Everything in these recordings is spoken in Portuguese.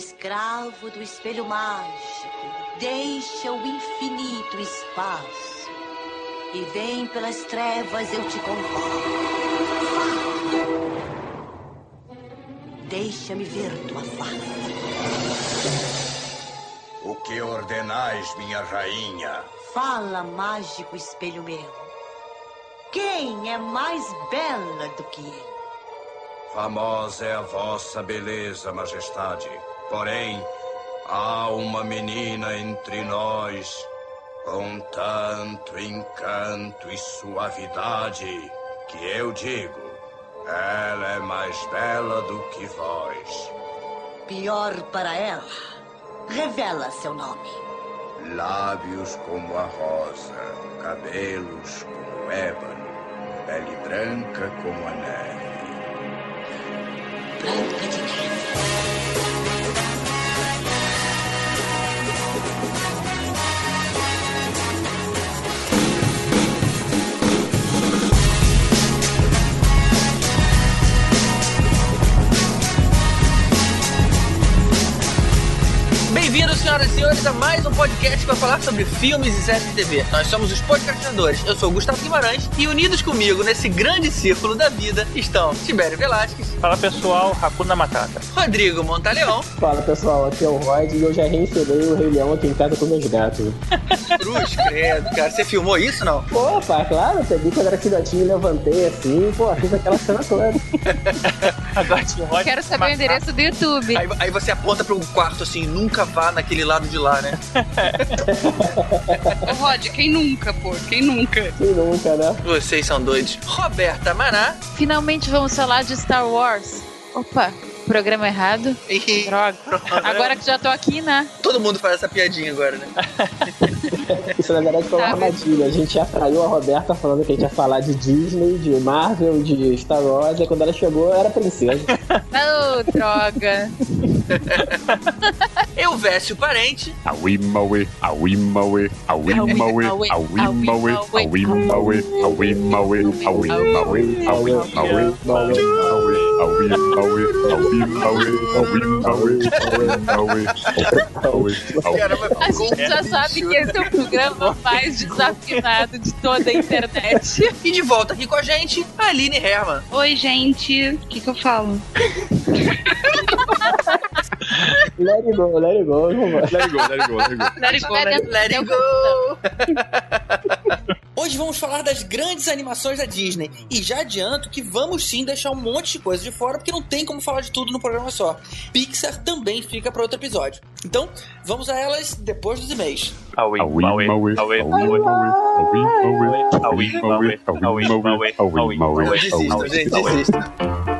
escravo do espelho mágico, deixa o infinito espaço e vem pelas trevas eu te convoco. Deixa-me ver tua face. O que ordenais, minha rainha? Fala, mágico espelho meu. Quem é mais bela do que eu? Famosa é a vossa beleza, majestade. Porém, há uma menina entre nós com tanto encanto e suavidade que eu digo, ela é mais bela do que vós. Pior para ela. Revela seu nome. Lábios como a rosa, cabelos como ébano, pele branca como a neve. Branca senhores, a mais um podcast vai falar sobre filmes e séries de TV. Nós somos os podcastinadores. Eu sou o Gustavo Guimarães e unidos comigo nesse grande círculo da vida estão Tibério Velasquez, Fala pessoal, Hakuna Matata. Rodrigo Montaleão, Fala pessoal, aqui é o Rod e eu já reencenei o Rei Leão aqui em casa com meus gatos. Cruz, credo, cara. Você filmou isso, não? Pô, pá, claro, peguei quando era filhotinho, levantei assim, pô, fiz aquela cena toda. Agora tinha Quero saber o endereço do YouTube. Aí, aí você aponta para um quarto assim, nunca vá naquele lado de lá, né? Ô, Rod, quem nunca, pô? Quem nunca? Quem nunca, né? Vocês são doidos. Roberta Maná. Finalmente vamos falar de Star Wars. Opa, programa errado. Droga. Agora que já tô aqui, né? todo mundo faz essa piadinha agora, né? Isso na verdade foi uma Tá. armadilha. A gente atraiu a Roberta falando que a gente ia falar de Disney, de Marvel, de Star Wars, e quando ela chegou era princesa. Ô, droga. Eu Vécio Parente. Awimawe, Awimawe, Awimawe, Awimawe, Awimawe, Awimawe, Awimawe, Awimawe, Awimawe, Caramba, A gente já sabe que esse é o programa mais desafinado de toda a internet. E de volta aqui com a gente, a Aline Herman. Oi, gente. O que, que eu falo? Let it go, let Let it go, let it go, let it go. Let it go, let it go. Let it go! Hoje vamos falar das grandes animações da Disney. E já adianto que vamos sim deixar um monte de coisa de fora, porque não tem como falar de tudo no programa só. Pixar também fica para outro episódio. Então, vamos a elas depois dos e-mails. Awi, Awimawe, Awi, Awi, Awimawe, Awimawe, Awimawe, Awimawe, Não, desistam, gente, desistam. E aí,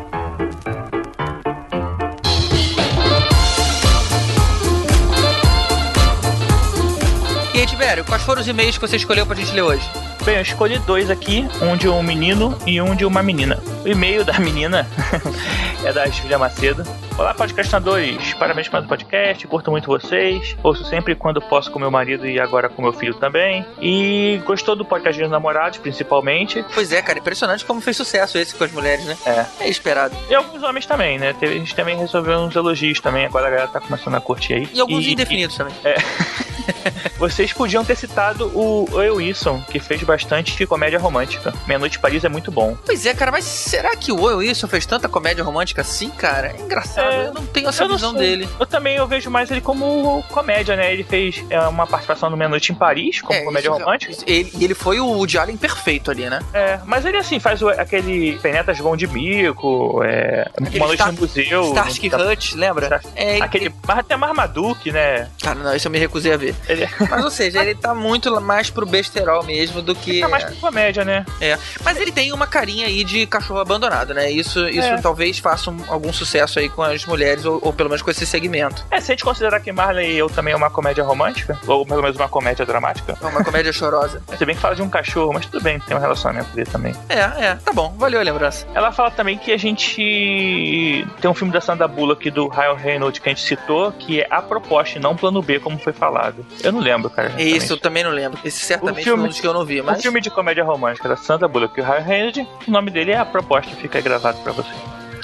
Tibério, quais foram os e-mails que você escolheu pra gente ler hoje? Bem, eu escolhi dois aqui, um de um menino e um de uma menina. O e-mail da menina é da Julia Macedo. Olá, podcastinadores. Parabéns pelo podcast, curto muito vocês. Ouço sempre quando posso com meu marido e agora com meu filho também. E gostou do podcast dos namorados, principalmente. Pois é, cara, impressionante como fez sucesso esse com as mulheres, né? É. É esperado. E alguns homens também, né? A gente também resolveu uns elogios também, agora a galera tá começando a curtir aí. E alguns indefinidos também. Vocês podiam ter citado o Owen Wilson, que fez bastante comédia romântica. Meia Noite em Paris é muito bom. Pois é, cara, mas será que o Will Wilson fez tanta comédia romântica assim, cara? É engraçado, É, eu não tenho essa visão dele. Eu também eu vejo mais ele como comédia, né? Ele fez é, uma participação no Meia Noite em Paris, como É, comédia isso- romântica. isso- ele- E ele, foi o Woody Allen perfeito ali, né? É, mas ele assim faz o- aquele Penetas Vão de Mico, é, Aquele Uma Noite Star- no Museu. Starsky tá- Hutch, lembra? É, ele- Aquele, mas até Marmaduke, né? Cara, não, isso eu me recusei a ver. Ele Mas, ou seja, ele tá muito mais pro besterol mesmo do que... tá mais pra comédia, né? É. Mas ele tem uma carinha aí de cachorro abandonado, né? Isso, isso É. talvez faça um- algum sucesso aí com as mulheres, ou, ou pelo menos com esse segmento. É, se a gente considerar que Marley e eu também é uma comédia romântica, ou pelo menos uma comédia dramática. É uma comédia chorosa. Se bem que fala de um cachorro, mas tudo bem, tem um relacionamento dele também. É, é, tá bom, valeu a lembrança. Ela fala também que a gente tem um filme da Sandra Bullock do Ryan Reynolds que a gente citou, que é a proposta e não plano B, como foi falado. Eu não lembro, cara. É isso, eu também não lembro. Esse certamente O filme- foi um dos que eu não vi, mas. filme de comédia romântica da Sandra Bullock e o Ryan Reynolds, o nome dele é A Proposta, fica gravado pra você.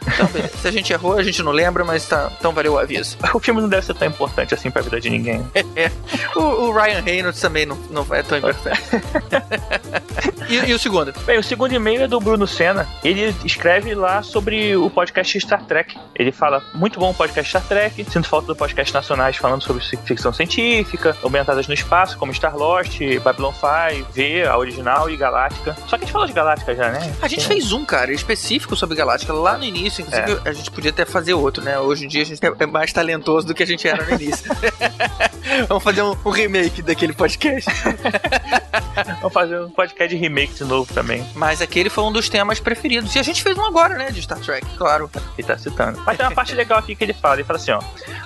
Então, beleza. Se a gente errou, a gente não lembra, mas tá, então valeu o aviso. O filme não deve ser tão importante assim pra vida de ninguém. O, o Ryan Reynolds também não, não é tão importante. e, e o segundo? Bem, o segundo e-mail é do Bruno Senna. Ele escreve lá sobre o podcast Star Trek. Ele fala, muito bom o podcast Star Trek, sinto falta do podcast nacionais falando sobre ficção científica, aumentadas no espaço, como Star Lost, Babylon 5, V, a original e Galáctica. Só que a gente falou de Galáctica já, né? A gente fez um, cara, específico sobre Galáctica lá no início. Inclusive, a gente podia até fazer outro, né? Hoje em dia a gente é mais talentoso do que a gente era no início. Vamos fazer um, um remake daquele podcast. Vamos fazer um podcast de remake de novo também. Mas aquele foi um dos temas preferidos. E a gente fez um agora, né? De Star Trek, claro. Ele tá citando. Mas tem uma parte legal aqui que ele fala. Ele fala assim, ó.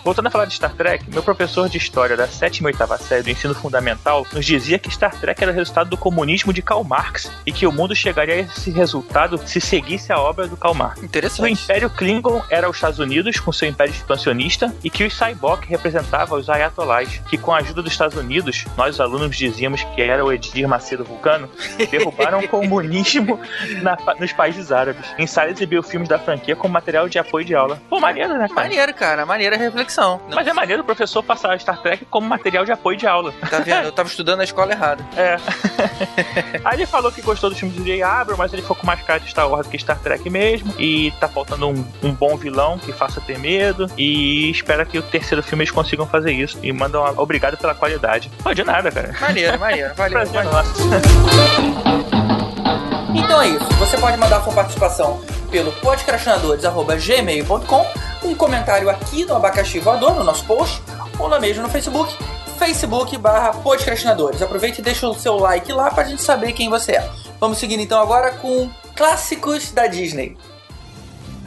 Voltando a falar de Star Trek, meu professor de história da sétima e oitava série do ensino fundamental nos dizia que Star Trek era resultado do comunismo de Karl Marx e que o mundo chegaria a esse resultado se seguisse a obra do Karl Marx. Interessante. Império Klingon era os Estados Unidos com seu império expansionista e que os Cyborg representavam os Ayatollahs, que com a ajuda dos Estados Unidos, nós os alunos dizíamos que era o Edir Macedo Vulcano, derrubaram o comunismo na- nos países árabes. Em sala exibiu filmes da franquia como material de apoio de aula. Pô, maneiro, né, cara? Maneiro, cara. Maneira reflexão. Mas é maneiro o professor passar Star Trek como material de apoio de aula. Tá vendo? Eu tava estudando na escola errada. É. Aí ele falou que gostou do filme do J. Abrams, mas ele ficou com mais cara de Star Wars do que Star Trek mesmo. E tá faltando um, um bom vilão que faça ter medo. E espera que o terceiro filme eles consigam fazer isso. E mandam uma- obrigado pela qualidade. Pô, de nada, cara. Maneiro, maneiro. Valeu. Prazer valeu. Então é isso. Você pode mandar sua participação pelo podcastinadores.gmail.com um comentário aqui no Abacaxi Voador, no nosso post, ou lá mesmo no Facebook, facebook barra podcastinadores. Aproveite e deixa o seu like lá pra gente saber quem você é. Vamos seguindo então agora com clássicos da Disney.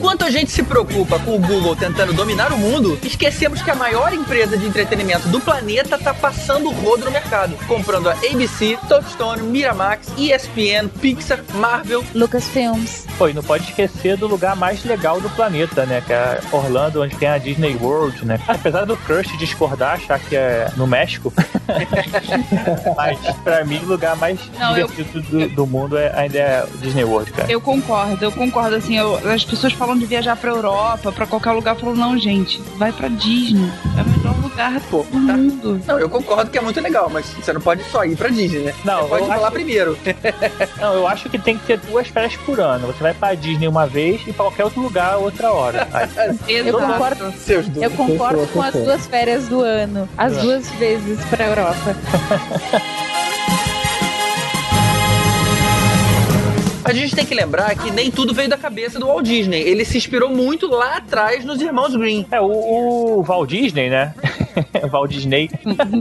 Enquanto a gente se preocupa com o Google tentando dominar o mundo, esquecemos que a maior empresa de entretenimento do planeta tá passando o rodo no mercado, comprando a ABC, Touchstone, Miramax, ESPN, Pixar, Marvel. Lucasfilms. Pô, e não pode esquecer do lugar mais legal do planeta, né? Que é Orlando, onde tem a Disney World, né? Apesar do Crush discordar, achar que é no México. Mas pra mim, o lugar mais Não, eu- divertido do, do mundo é, ainda é o Disney World, cara. Eu concordo, eu concordo. Assim, eu- as pessoas falam de viajar pra Europa, pra qualquer lugar. Falo, não, gente, vai pra Disney. É o melhor lugar Pô, do mundo. Não, eu concordo que é muito legal, mas você não pode só ir pra Disney, né? Não, você pode ir pra lá acho- primeiro. Não, eu acho que tem que ter duas férias por ano. Você vai pra Disney uma vez e pra qualquer outro lugar outra hora. Eu concordo. Seus dois. Eu concordo com as duas férias do ano. As É. duas vezes pra Europa. A gente tem que lembrar que nem tudo veio da cabeça do Walt Disney. Ele se inspirou muito lá atrás nos irmãos Green. É, o, o Walt Disney, né? Walt Disney.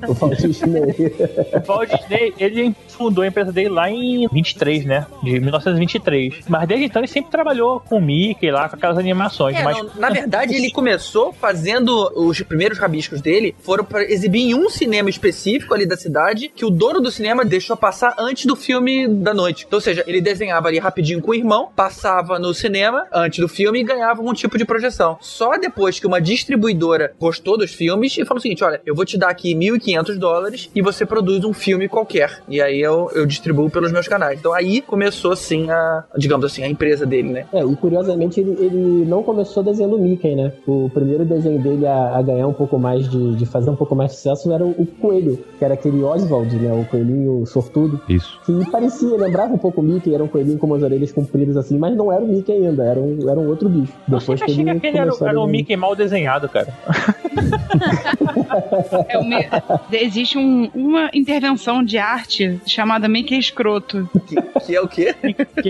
O Walt Disney. O Walt Disney, ele fundou a empresa dele lá em 23, né? De 1923. Mas desde então ele sempre trabalhou com o Mickey lá, com aquelas animações. É, mas não, na verdade, ele começou fazendo os primeiros rabiscos dele foram para exibir em um cinema específico ali da cidade que o dono do cinema deixou passar antes do filme da noite. Então, ou seja, ele desenhava ali rapidinho com o irmão, passava no cinema antes do filme e ganhava algum tipo de projeção. Só depois que uma distribuidora gostou dos filmes e falou o seguinte: olha, eu vou te dar aqui 1.500 dólares e você produz um filme qualquer. E aí eu, eu distribuo pelos meus canais. Então aí começou assim a, digamos assim, a empresa dele, né? É, e curiosamente ele, ele não começou desenhando o Mickey, né? O primeiro desenho dele a, a ganhar um pouco mais de, de fazer um pouco mais de sucesso era o, o Coelho, que era aquele Oswald, né? O coelhinho sortudo. Isso. Que parecia, lembrava um pouco o Mickey, era um coelhinho com umas orelhas compridas assim, mas não era o Mickey ainda, era um, era um outro bicho. eu sempre achei que aquele era, o- era o Mickey mal desenhado, cara. É Existe um- uma intervenção de arte chamada Mickey Escroto. Que, que é o quê?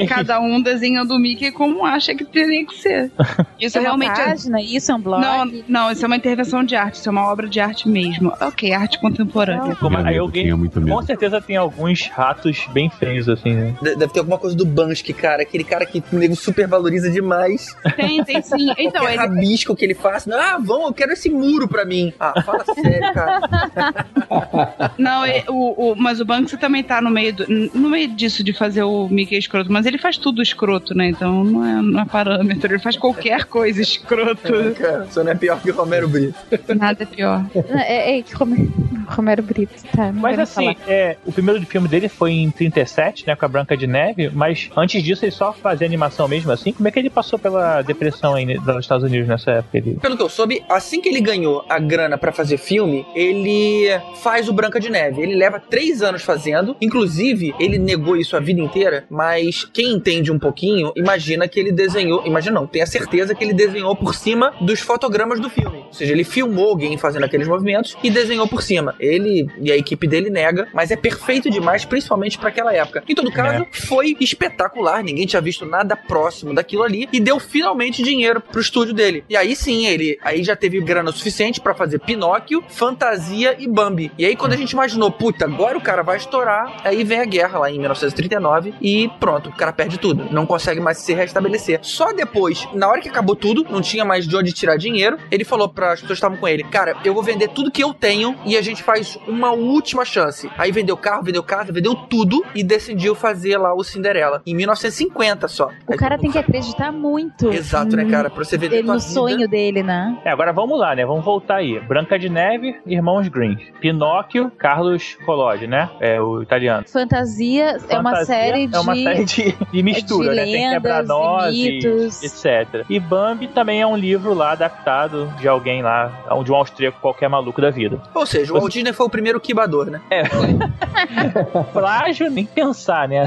Cada um desenhando o Mickey como acha que teria que ser. Isso é realmente é página, isso é um blog. Não, não, isso é uma intervenção de arte, isso é uma obra de arte mesmo. Ok, arte contemporânea. Como, aí medo, alguém, com certeza tem alguns ratos bem feios, assim, né? De- Deve ter alguma coisa do Bansky, cara. Aquele cara que o nego super valoriza demais. Tem, tem sim. Então, ele, rabisco que ele faça. Ah, vamos, eu quero esse muro pra mim. Ah, fala sério, cara. não, é- o, o- mas o Banksy também tá no meio, do, no meio disso de fazer o Mickey escroto, mas ele faz tudo escroto, né? Então não é, não é parâmetro, ele faz qualquer coisa escroto. cara só não é pior que o Romero Brito. Nada é pior. É, é que Romero, Romero Brito, tá, Mas assim, é, o primeiro filme dele foi em 37, né, com a Branca de Neve, mas antes disso ele só fazia animação mesmo assim. Como é que ele passou pela depressão aí nos Estados Unidos nessa época? Ele... Pelo que eu soube, assim que ele ganhou a grana pra fazer filme, ele faz o Branca de Neve. Ele leva três anos fazendo. Inclusive, ele negou isso a vida inteira, mas quem entende um pouquinho, imagina que ele desenhou. Imagina não, tem a certeza que ele desenhou por cima dos fotogramas do filme. Ou seja, ele filmou alguém fazendo aqueles movimentos e desenhou por cima. Ele e a equipe dele nega, mas é perfeito demais, principalmente pra aquela época. Em todo caso, foi espetacular. Ninguém tinha visto nada próximo daquilo ali e deu finalmente dinheiro pro estúdio dele. E aí sim, ele aí já teve grana suficiente pra fazer Pinóquio, Fantasia e Bambi. E aí quando a gente imaginou, puta, agora o cara vai estourar, aí vem a guerra lá em 1939 e pronto, o cara perde tudo, não consegue mais se restabelecer. Só depois, na hora que acabou tudo, não tinha mais de onde tirar dinheiro, ele falou para as pessoas que estavam com ele, cara, eu vou vender tudo que eu tenho e a gente faz uma última chance. Aí vendeu carro, vendeu casa, vendeu tudo e decidiu fazer lá o Cinderela em 1950 só. O cara tem que acreditar muito. Exato, né, cara? Pra você vender Ele no vida. sonho dele, né? É, agora vamos lá, né? Vamos voltar aí. Branca de Neve, Irmãos Green. Pinóquio, Carlos Collodi, né? É o italiano. Fantasia, é uma Fantasia série de. É uma série de, de mistura, de né? Tem lendas quebra-nozes, e mitos. etc. E Bambi também é um livro lá adaptado de alguém lá, de um austríaco qualquer maluco da vida. Ou seja, o Walt Disney foi o primeiro quibador, né? É. Plágio, nem pensar, né?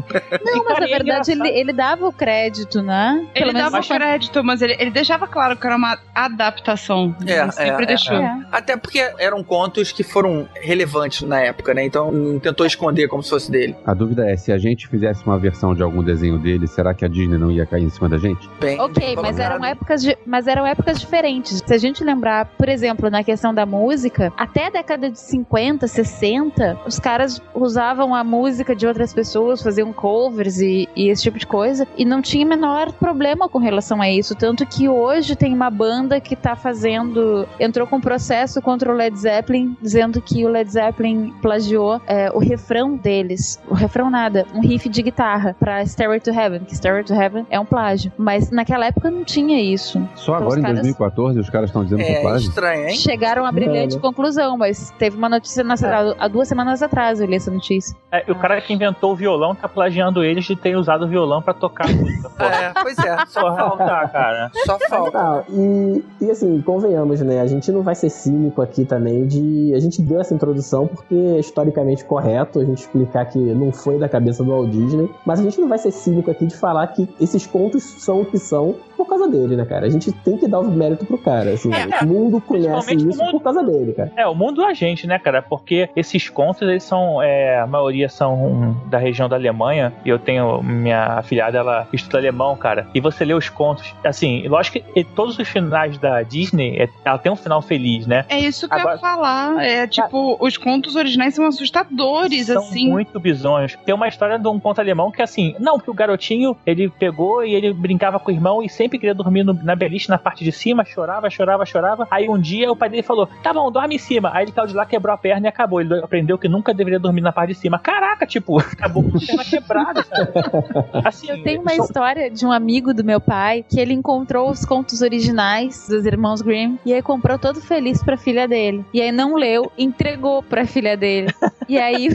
Não, mas na é verdade ele, ele dava o crédito, né? Ele dava menos- crédito, mas ele, ele deixava claro que era uma adaptação. É, ele sempre é, deixou. É. Até porque eram contos que foram relevantes na época, né? Então não tentou esconder como se fosse dele. A dúvida é, se a gente fizesse uma versão de algum desenho dele, será que a Disney não ia cair em cima da gente? Bem, Ok, bem mas eram épocas de, mas eram épocas diferentes. Se a gente lembrar, por exemplo, na questão da música, até a década de 50, 60, os caras usavam a música de outras pessoas, faziam covers e, e esse tipo de coisa, e não tinha menor problema com relação a isso, tanto que hoje tem uma banda que tá fazendo, entrou com um processo contra o Led Zeppelin, dizendo que o Led Zeppelin plagiou é, o refrão deles, o refrão nada, um riff de guitarra pra Stairway to Heaven, que Stairway to Heaven é um plágio, mas naquela época não tinha isso. Só Os agora, em caras- 2014, os caras estão dizendo que é É plágio? estranho, hein? Chegaram a brilhante É, né? conclusão, mas teve uma notícia na, há duas semanas atrás eu li essa notícia. É, o cara que inventou o violão tá plagiando eles de ter usado o violão pra tocar a música. Porra, É, pois é, só falta. cara. Só falta. E, e assim, convenhamos, né? A gente não vai ser cínico aqui também de. A gente deu essa introdução porque é historicamente correto a gente explicar que não foi da cabeça do Walt Disney, mas a gente não vai ser cínico aqui de falar que esses contos são o que são por causa dele, né, cara? A gente tem que dar o mérito pro cara. Assim, É, o mundo conhece isso mundo- por causa dele, cara. É, o mundo a gente, né, cara? Porque esses contos, eles são. é, a maioria são da região da Alemanha. E eu tenho. Minha afilhada, ela estuda alemão, cara. E você lê os contos. Assim, lógico que todos os finais da Disney, é- ela tem um final feliz, né? É isso que eu Agora- ia falar. É tipo, os contos originais são assustadores, São assim. muito bizonhos. Tem uma história de um conto alemão que, assim, não, que o garotinho, ele pegou e ele brincava com o irmão e sempre queria dormir no- na beliche, na parte de cima, chorava, chorava, chorava. Aí um dia o pai dele falou, tá bom, dorme em cima. Aí ele caiu de lá, quebrou a perna e acabou. Ele aprendeu que nunca deveria dormir na parte de cima. Caraca, tipo, acabou com a perna quebrada, sabe? Assim, Eu tenho uma são- história de um amigo do meu pai que ele encontrou os contos originais dos irmãos Grimm e aí comprou todo feliz pra filha dele. E aí não leu, entregou pra filha dele. E aí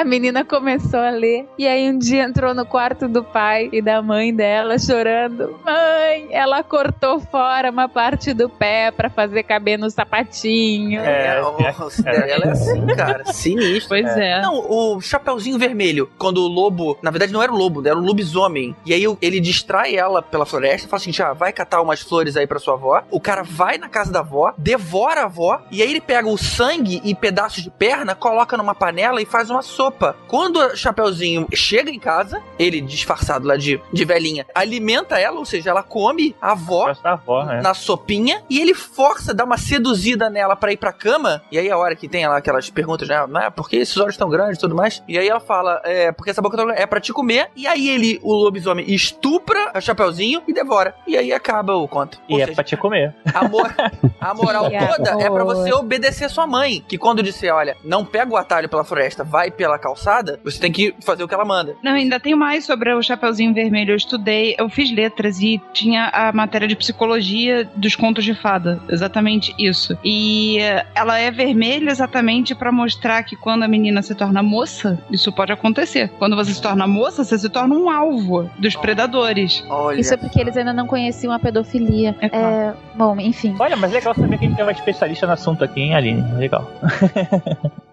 a menina começou a ler e aí um dia entrou no quarto do pai e da mãe dela chorando. Mãe, ela cortou fora uma parte do pé pra fazer caber no sapatinho. É, o Cinderela é assim, cara. Sinistro. Pois é. Não, o Chapeuzinho Vermelho, quando o lobo. Na verdade, não era o lobo, era o lobisomem. E aí ele distrai ela pela floresta fala assim: já vai catar umas flores aí pra sua avó. O cara vai na casa da avó, devora a avó, e aí ele pega o sangue e pedaços de perna, coloca numa panela e faz uma sopa. Quando o Chapeuzinho chega em casa, ele disfarçado lá de, de velhinha, alimenta ela, ou seja, ela come a avó da avó, né? na sopinha e ele força, dá uma seduzida nela pra ir pra cama. E aí a hora que tem lá aquelas perguntas, né? Ah, por que esses olhos tão grandes e tudo mais? E aí ela fala, é, porque essa boca tão grande é pra te comer. E aí ele, o lobisomem, estupra a Chapeuzinho e devora. E aí acaba o conto. E Ou é seja, pra te comer. a, mor- a moral toda é pra amor. você obedecer sua mãe. Que quando disser, olha, não pega o atalho pela floresta, vai pela calçada, você tem que fazer o que ela manda. Não, ainda tem mais sobre o Chapeuzinho Vermelho. Eu estudei, eu fiz letras e tinha a matéria de psicologia dos contos de fada. Exatamente isso. E eh, ela é vermelha exatamente pra mostrar que quando a menina se torna moça, isso pode acontecer. Quando você se torna moça, você se torna um alvo dos predadores. Olha. Isso é porque eles ainda não conheciam a pedofilia. É claro. É, bom, enfim. Olha, mas é legal saber que a gente tem uma especialista no assunto aqui, hein, Aline? Legal.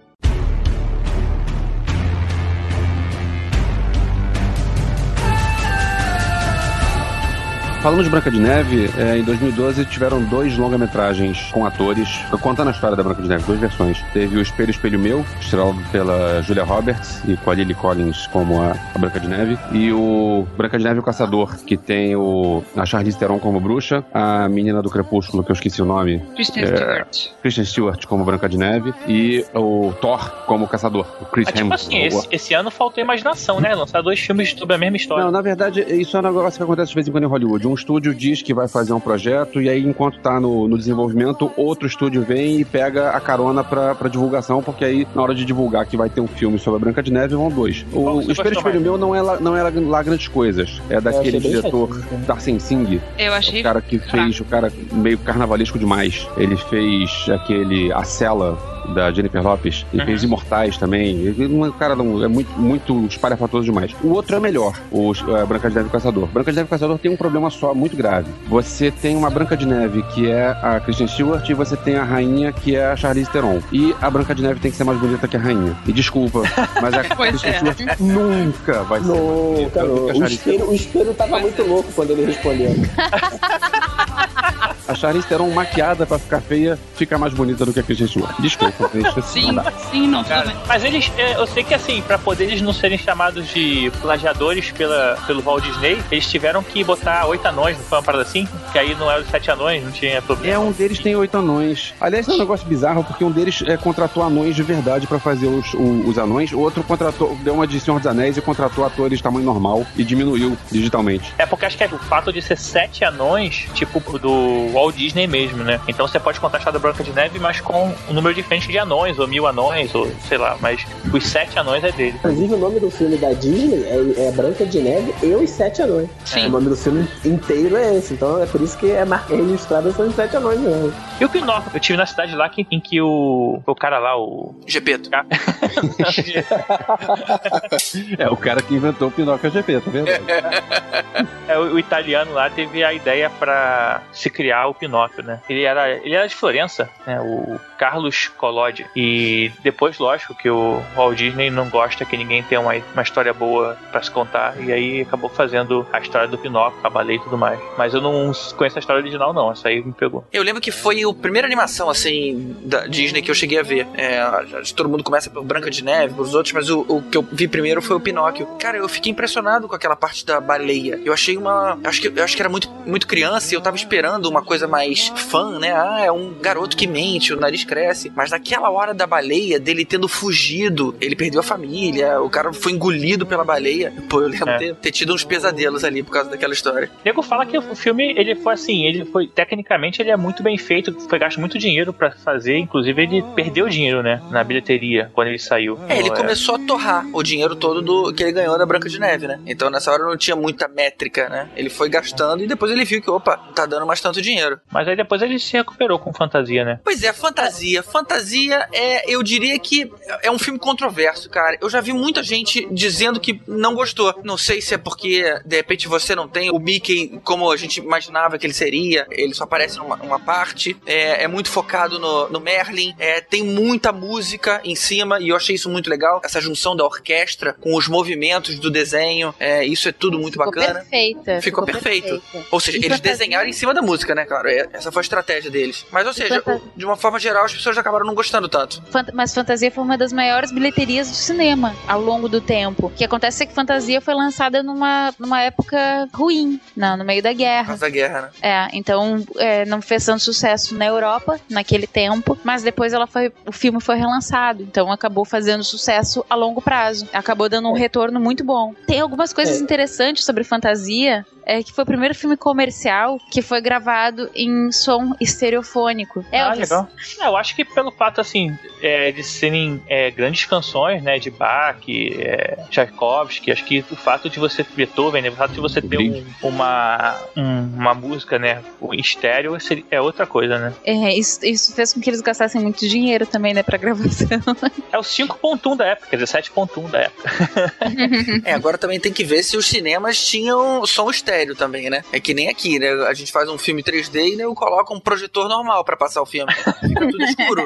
Falando de Branca de Neve, é, em 2012 tiveram dois longa-metragens com atores, contando a história da Branca de Neve, duas versões. Teve o Espelho, Espelho Meu, estrelado pela Julia Roberts e com a Lily Collins como a, a Branca de Neve. E o Branca de Neve o Caçador, que tem o, a Charlize Theron como bruxa, a menina do Crepúsculo, que eu esqueci o nome, Kristen É. Stewart. Kristen Stewart como Branca de Neve, e o Thor como Caçador, o Chris Ah, tipo Hemsworth. assim, esse, esse ano faltou imaginação, né? Lançar dois filmes sobre a mesma história. Não, na verdade, isso é um negócio que acontece de vez em quando em Hollywood. Um estúdio diz que vai fazer um projeto e aí, enquanto tá no, no desenvolvimento, outro estúdio vem e pega a carona pra, pra divulgação, porque aí, na hora de divulgar que vai ter um filme sobre a Branca de Neve, vão dois. O, o Espelho Espelho Meu não é, lá, não é lá, lá grandes coisas. É daquele diretor chatinho, Darcy Singh, Eu o achei. cara que fez o cara meio carnavalesco demais. Ele fez aquele A Cela da Jennifer Lopes. Ele Uhum. fez Imortais também. É- cara, não, é muito, muito espalhafatoso demais. O outro é melhor, o é, Branca de Neve e o Caçador. Branca de Neve e o Caçador tem um problema só muito grave. Você tem uma Branca de Neve que é a Kristen Stewart e você tem a rainha que é a Charlize Theron. E a Branca de Neve tem que ser mais bonita que a rainha. E desculpa, mas a Kristen é. Stewart nunca vai ser mais bonita cara, do que a o espelho, o espelho tava muito louco quando ele respondeu. A Charlize Theron maquiada pra ficar feia fica mais bonita do que a Kristen Stewart. Desculpa, isso Sim, não sim, não, Cara, mas eles, é, eu sei que assim, pra poder eles não serem chamados de plagiadores pela, pelo Walt Disney, eles tiveram que botar oito anões, não foi uma parada assim? Que aí não eram os sete anões, não tinha problema. É, um deles tem oito anões. Aliás, é um negócio bizarro, porque um deles é, contratou anões de verdade pra fazer os, o- os anões, o outro contratou, deu uma de Senhor dos Anéis e contratou atores de tamanho normal e diminuiu digitalmente. É porque acho que é o fato de ser sete anões, tipo do Walt Disney mesmo, né? Então você pode contar a história da Branca de Neve, mas com um número diferente de anões, ou mil anões, ou sei lá, mas os sete anões é dele. Inclusive, o nome do filme da Disney é, é Branca de Neve e os Sete Anões. Sim. O nome do filme inteiro é esse. Então é por isso que a marca registrada são os Sete Anões mesmo. E o Pinóquio? Eu tive na cidade lá que, em que o, o cara lá, o. Gepeto. É, o cara que inventou o Pinóquio GP, tá vendo? É, o, o italiano lá teve a ideia pra se criar o Pinóquio, né? Ele era, ele era de Florença, né? O Carlos Collodi. E depois, lógico, que o Walt Disney não gosta que ninguém tenha uma, uma história boa pra se contar. E aí acabou fazendo a história do Pinóquio, a baleia e tudo mais. Mas eu não conheço a história original, não. Essa aí me pegou. Eu lembro que foi a primeira animação, assim, da Disney que eu cheguei a ver. É, todo mundo começa pelo Branca de Neve, pelos outros, mas o, o que eu vi primeiro foi o Pinóquio. Cara, eu fiquei impressionado com aquela parte da baleia. Eu achei uma. Acho que, eu acho que era muito, muito criança e eu tava esperando uma coisa mais fã, né? Ah, é um garoto que mente, o nariz cresce. Mas naquela hora da baleia, dele tendo fugido, ele perdeu a família, o cara foi engolido pela baleia. Pô, eu lembro É. ter, ter tido uns pesadelos ali por causa daquela história. O nego fala que o filme, ele foi assim, ele foi, tecnicamente, ele é muito bem feito, foi gasto muito dinheiro pra fazer, inclusive ele perdeu dinheiro, né, na bilheteria, quando ele saiu. É, ele começou a torrar o dinheiro todo do que ele ganhou da Branca de Neve, né? Então nessa hora não tinha muita métrica, né? Ele foi gastando e depois ele viu que, opa, não tá dando mais tanto dinheiro. Mas aí depois ele se recuperou com fantasia, né? Pois é, fantasia. Fantasia é, eu diria que é um filme controverso, cara. Eu já vi muita gente dizendo que não gostou. Não sei se é porque, de repente, você não tem o Mickey como a gente imaginava que ele seria. Ele só aparece numa, numa parte. É, é muito focado no, no Merlin. É, tem muita música em cima e eu achei isso muito legal. Essa junção da orquestra com os movimentos do desenho. É, isso é tudo muito Ficou bacana. perfeita. Ficou perfeito. perfeita. Ou seja, E eles fantasia- desenharam em cima da música, né, cara? É- Essa foi a estratégia deles. Mas, ou seja, fanta- de uma forma geral, as pessoas acabaram não gostando tanto. Fant- Mas Fantasia foi uma das maiores bilheterias do cinema ao longo do tempo. O que acontece é que Fantasia foi lançada numa, numa época ruim, não, no meio da guerra. causa da guerra, né? É, então é, não fez tanto sucesso na Europa naquele tempo, mas depois ela foi, o filme foi relançado, então acabou fazendo sucesso a longo prazo. Acabou dando um retorno muito bom. Tem algumas coisas É. interessantes sobre fantasia. É que foi o primeiro filme comercial que foi gravado em som estereofônico. Ah, Elvis. legal. É, eu acho que pelo fato, assim, é, de serem é, grandes canções, né, de Bach, é, Tchaikovsky, acho que o fato de você, Beethoven, né, o fato de você ter um- uma, um- uma música, né, em estéreo é outra coisa, né. É, isso, isso fez com que eles gastassem muito dinheiro também, né, pra gravação. É o 5.1 da época, quer dizer, 7.1 da época. É, agora também tem que ver se os cinemas tinham som estéreo também, né? É que nem aqui, né? A gente faz um filme 3D e né, eu coloco um projetor normal pra passar o filme. Fica tudo escuro.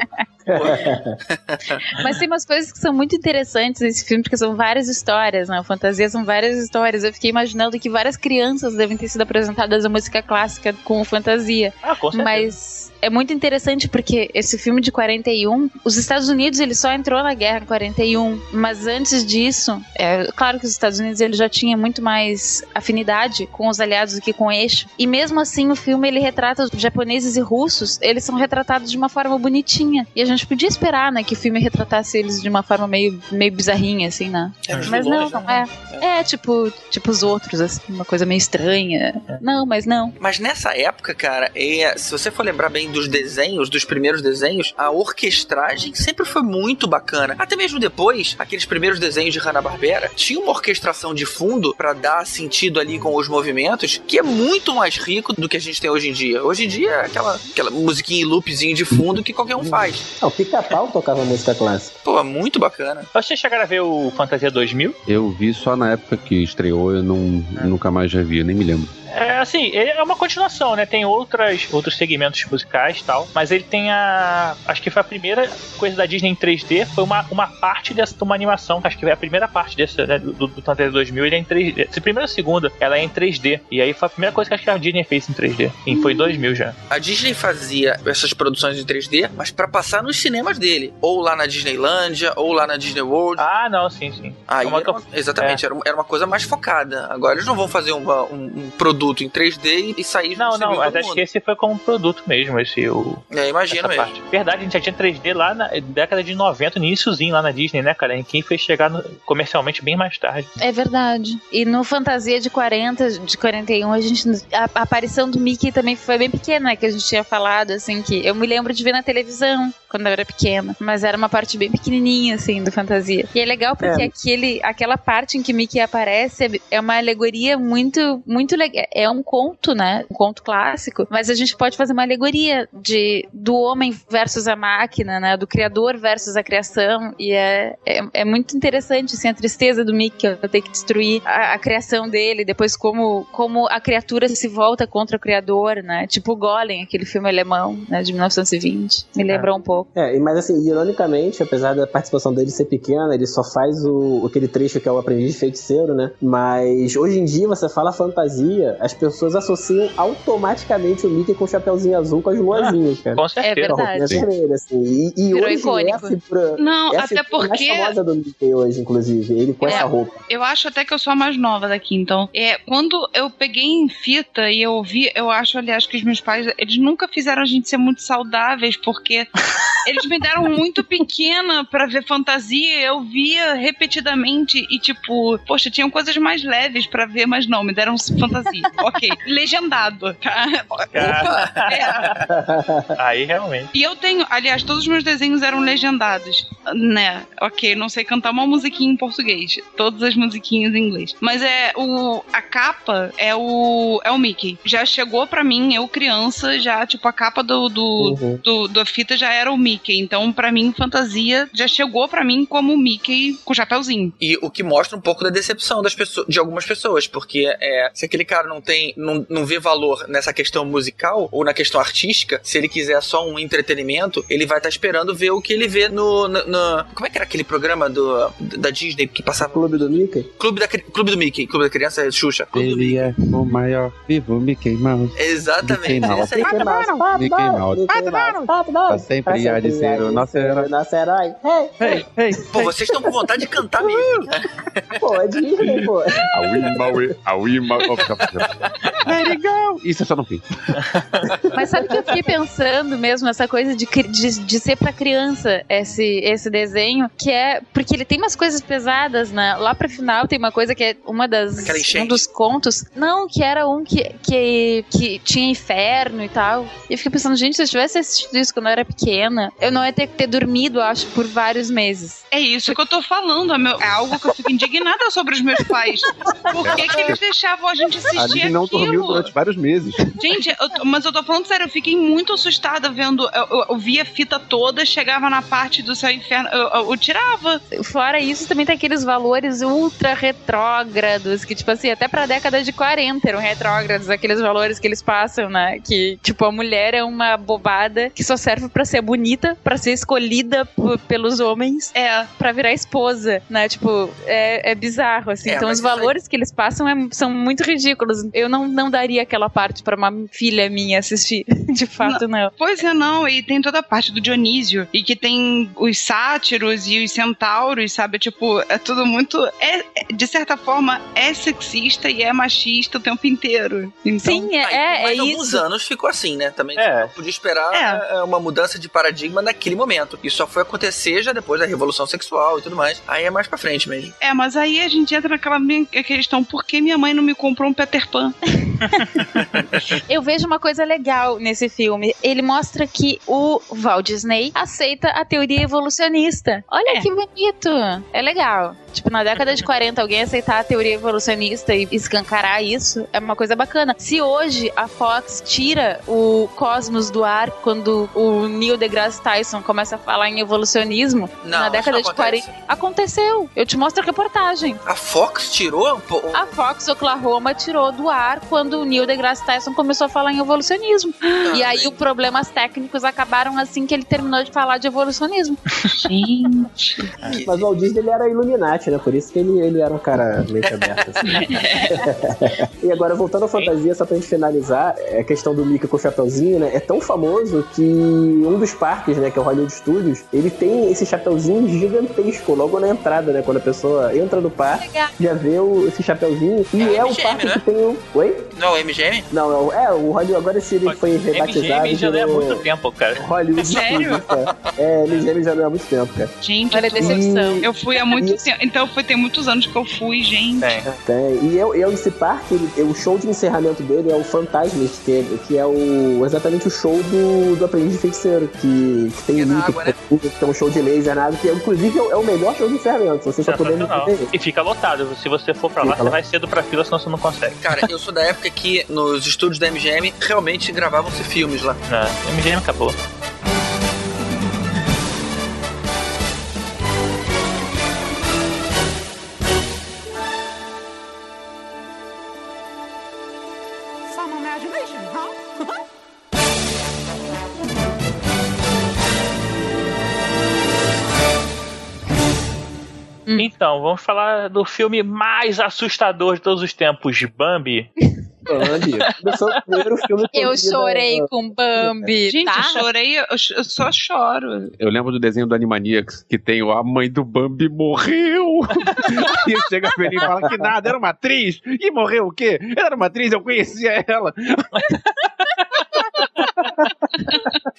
Mas tem umas coisas que são muito interessantes nesse filme, porque são várias histórias, né? Fantasia são várias histórias. Eu fiquei imaginando que várias crianças devem ter sido apresentadas a música clássica com fantasia. Ah, com certeza. Mas é muito interessante porque esse filme de 41, os Estados Unidos ele só entrou na guerra em 41, mas antes disso, é claro que os Estados Unidos ele já tinha muito mais afinidade com os aliados do que com o eixo. E mesmo assim o filme ele retrata os japoneses e russos, eles são retratados de uma forma bonitinha. E a gente podia esperar, né, que o filme retratasse eles de uma forma meio meio bizarrinha assim, né? É, Mas não, vilões, não né? é. É, tipo, tipo os outros assim, uma coisa meio estranha. Não, mas não. Mas nessa época, cara, é, se você for lembrar bem dos desenhos, dos primeiros desenhos, a orquestragem sempre foi muito bacana. Até mesmo depois, aqueles primeiros desenhos de Hanna-Barbera, tinha uma orquestração de fundo pra dar sentido ali com os movimentos, que é muito mais rico do que a gente tem hoje em dia. Hoje em dia é aquela, aquela musiquinha e loopzinho de fundo que qualquer um faz. Não, o pica-pau tocava música clássica. Pô, muito bacana. Vocês chegaram a ver o Fantasia 2000? Eu vi só na época que estreou, eu não, nunca mais já vi, nem me lembro. É, assim, ele é uma continuação, né? Tem outras, outros segmentos musicais e tal, mas ele tem a... Acho que foi a primeira coisa da Disney em 3D, foi uma, uma parte dessa, de uma animação, acho que foi a primeira parte desse, né, do, do Fantasia 2000, ele é em 3D. Se primeira ou segunda, ela é em 3D, e aí foi a primeira coisa que acho que a Disney fez em 3D, e foi em 2000 já. A Disney fazia essas produções em 3D, mas pra passar nos cinemas dele. Ou lá na Disneylândia, ou lá na Disney World. Ah, não, sim, sim. Aí É era uma- exatamente, era, uma, era uma coisa mais focada. Agora eles não vão fazer uma- um, um produto em 3D e sair Não, não, mas acho que esse foi como produto mesmo, esse o, É, imagina mesmo. parte. Verdade, a gente já tinha 3D lá na década de 90, no iníciozinho lá na Disney, né, cara? Em quem fez chegar no- comercialmente bem mais tarde. É verdade. E no Fantasia de 40, de 41, a gente. A, a aparição do Mickey também foi bem pequena, né? Que a gente tinha falado, assim, que eu me lembro de ver na televisão quando eu era pequena. Mas era uma parte bem pequenininha, assim, do Fantasia. E é legal porque É. aquele, aquela parte em que Mickey aparece é- é uma alegoria muito, muito legal. É um conto, né? Um conto clássico. Mas a gente pode fazer uma alegoria de, do homem versus a máquina, né? Do criador versus a criação. E é, é, é muito interessante, assim, a tristeza do Mickey ter que destruir a, a criação dele, depois como, como a criatura se volta contra o criador, né? Tipo o Golem, aquele filme alemão, né? De 1920. Me lembrou um pouco. É, mas assim, ironicamente, apesar da participação dele ser pequena, ele só faz o, aquele trecho que é o aprendiz feiticeiro, né? Mas hoje em dia, você fala fantasia, as pessoas associam automaticamente o Mickey com o chapeuzinho azul com as luazinhas, cara. Com É certeza. Roupinha verdade. vermelha, assim. E, e Virou hoje icônico. é figura, Não, é a até figura mais porque famosa do Mickey hoje, inclusive. Ele com É. essa roupa. eu acho até que eu sou a mais nova daqui, então. É, quando eu peguei em fita e eu ouvi, eu acho, aliás, que os meus pais, eles nunca fizeram a gente ser muito saudáveis, porque Eles me deram muito pequena pra ver fantasia. Eu via repetidamente e, tipo, poxa, tinham coisas mais leves pra ver, mas não, me deram fantasia. ok. Legendado, tá? Cara, É. aí realmente. E eu tenho, aliás, todos os meus desenhos eram legendados, né? Ok, não sei cantar uma musiquinha em português, todas as musiquinhas em inglês. Mas é o a capa é o é o Mickey. Já chegou pra mim, eu criança, já tipo a capa do do, Uhum. do da fita já era o Mickey. Então pra mim fantasia já chegou pra mim como o Mickey com chapéuzinho. E o que mostra um pouco da decepção das pessoas, de algumas pessoas, porque é, se aquele cara não tem, não, não vê valor nessa questão musical ou na questão artística, se ele quiser só um entretenimento, ele vai estar esperando ver o que ele vê no, no- no- como é que era aquele programa do da Disney que passava Clube do Mickey? Clube da Clube do Mickey, Clube da Criança é Xuxa. Clube. Ele é o maior vivo Mickey Mouse. Exatamente. Mickey Mouse. Mickey Mouse, Mickey Mouse. Mickey Mouse, Donald. Tá sempre Tá a dizer o nosso herói. Nosso herói. Hey, Pô, vocês estão com vontade de cantar mesmo. pô, é Disney, pô. Maui, aui, maui. Oh, fica go. Isso é só no fim. Mas sabe que eu fiquei pensando mesmo, essa coisa de, de, de ser pra criança esse, esse desenho, que é. Porque ele tem umas coisas pesadas, né? Lá pro final tem uma coisa que é uma das. Um dos contos. Não, que era um que, que, que tinha inferno e tal. E eu fiquei pensando, gente, se eu tivesse assistido isso quando eu era pequena, eu não ia ter que ter dormido, acho, por vários meses. É isso que eu tô falando, é, meu- é algo que eu fico indignada sobre os meus pais. Por que, que eles deixavam a gente A assistir não dormiu aquilo? durante vários meses. Gente, eu mas eu tô falando sério, eu fiquei muito assustada vendo. Eu, eu, eu via a fita toda, chegava na parte do céu e inferno, eu, eu- eu tirava. Fora isso, também tem aqueles valores ultra retrógrados, que, tipo assim, até pra década de 40 eram retrógrados, aqueles valores que eles passam, né? Que, tipo, a mulher é uma bobada que só serve pra ser bonita, pra ser escolhida pelos homens, É, pra virar esposa, né? Tipo, é, é bizarro, assim. É, então, os aí- valores que eles passam é- são muito ridículos. Eu não, não daria aquela parte pra uma filha minha assistir. De fato, não. pois é, não. E tem toda a parte do Dionísio. E que tem os sátiros e os centauros, sabe? Tipo, é tudo muito. É, é- de certa forma, é sexista e é machista o tempo inteiro. Então, Sim, é, Ah, e é, é mais alguns isso. anos ficou assim, né? Também É. não podia esperar É. é, uma mudança de paradigma naquele momento. Isso só foi acontecer já depois da revolução sexual e tudo mais. Aí é mais pra frente mesmo. É, mas aí a gente entra naquela minha questão: por que minha mãe não me comprou um Peter Pan? Eu vejo uma coisa legal nesse filme. Ele mostra que o Walt Disney aceita a teoria evolucionista. Olha É. que bonito. É legal. Tipo, na década de 40, alguém aceitar a teoria evolucionista e escancarar isso é uma coisa bacana. Se hoje a Fox tira o cosmos do ar quando o Neil deGrasse Tyson começa a falar em evolucionismo, Não, na década não de acontece. 40, aconteceu. Eu te mostro a reportagem. A Fox tirou? Pô, A Fox Oklahoma tirou do ar quando o Neil deGrasse Tyson começou a falar em evolucionismo. E aí os problemas técnicos acabaram assim que ele terminou de falar de evolucionismo. Gente. Mas o Walt Disney ele era Illuminati, né? Por isso que ele, ele era um cara mente aberta. Assim. e agora, voltando à fantasia, só pra gente finalizar, é a questão do Mickey com o chapeuzinho, né? É tão famoso que um dos parques, né, que é o Hollywood Studios, ele tem esse chapeuzinho gigantesco logo na entrada, né? Quando a pessoa entra no parque, já vê o, esse chapeuzinho. E É é, o o MGM, parque né? que tem o. Oi? não, MGM? Não, é o- é, o Hollywood. Agora esse ele foi rebatizado. MGM já não é há muito tempo, cara. Hollywood Sério? Studios. cara. É, MGM já não é há muito tempo, cara. Gente, Olha a decepção. eu fui há muito tempo. Então foi tem muitos anos que eu fui, gente. Tem. Tem. E eu, eu esse parque, ele- o show de encerramento dele é o Fantasmist, que é, que é o, exatamente o show do, do Aprendiz de Feiticeiro, que, que tem É o na Mickey, água, né? que tem um show de laser na água, que inclusive é o- é o melhor show de encerramento, se você só puder me Sensacional. ver. E fica lotado. Se você for pra lá, Fica você lá. vai cedo pra fila, senão você não consegue. Cara, eu sou da época que nos estúdios da MGM realmente gravavam-se filmes lá. É, MGM acabou. Então, vamos falar do filme mais assustador de todos os tempos, Bambi. Bambi. Começou o primeiro filme que Eu da- chorei com Bambi, Gente, tá? eu chorei, eu, ch- eu só choro. Eu lembro do desenho do Animaniacs, que tem o A Mãe do Bambi morreu. e chega a Felipe e fala que nada, era uma atriz. E morreu o quê? Era uma atriz, eu conhecia ela.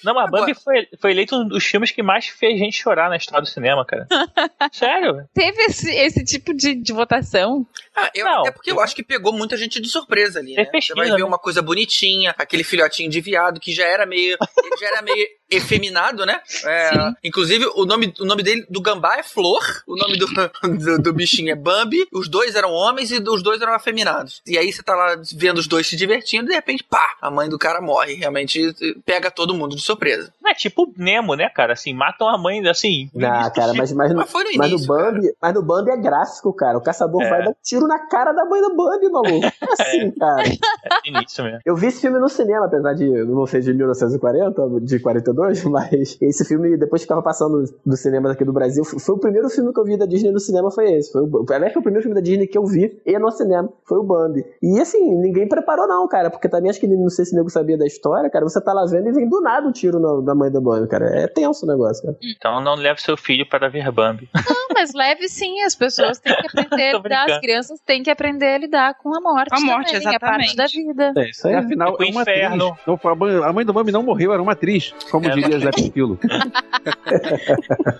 Não, mas Bambi foi, foi eleito um dos filmes que mais fez gente chorar na história do cinema, cara. Sério? Teve esse, esse tipo de, de votação? Ah, eu, Não. até porque eu acho que pegou muita gente de surpresa ali, né? É pesquisa, Você vai ver né? uma coisa bonitinha, aquele filhotinho de viado que já era meio. Ele já era meio efeminado, né? É, inclusive, o nome, o nome dele do gambá é Flor, o nome do, do, do bichinho é Bambi, os dois eram homens e os dois eram afeminados. E aí você tá lá vendo os dois se divertindo, e de repente, pá, a mãe do cara morre. Realmente pega todo mundo de surpresa. É tipo Nemo, né, cara? Assim, matam a mãe, assim. Ah, cara, mas, mas, Mas foi no mas início, no Bambi, mas no Bambi é gráfico, cara. O caçador É. vai dar um tiro na cara da mãe do Bambi, maluco. Como assim, cara? É início mesmo. Eu vi esse filme no cinema, apesar de não ser de 1940, de 42, mas esse filme, depois que ficava passando do cinema daqui do Brasil, foi o primeiro filme que eu vi da Disney no cinema, foi esse. Foi o, aliás, foi o primeiro filme da Disney que eu vi e no cinema, foi o Bambi. E assim, ninguém preparou não, cara, porque também acho que não sei se o nego sabia da história, cara, você tá lá vendo e vem do nada o tiro na, da mãe do Bambi, cara. É tenso o negócio, cara. Então não leve seu filho para ver Bambi. Não, mas leve sim, as pessoas têm que aprender a lidar, as crianças têm que aprender a lidar com a morte. A morte, também, É parte exatamente. da vida. É isso aí. Afinal, Tipo é uma inferno. atriz. Não, foi a mãe- a mãe do Bambi não morreu, era uma atriz, como É, diria Zé Pilo.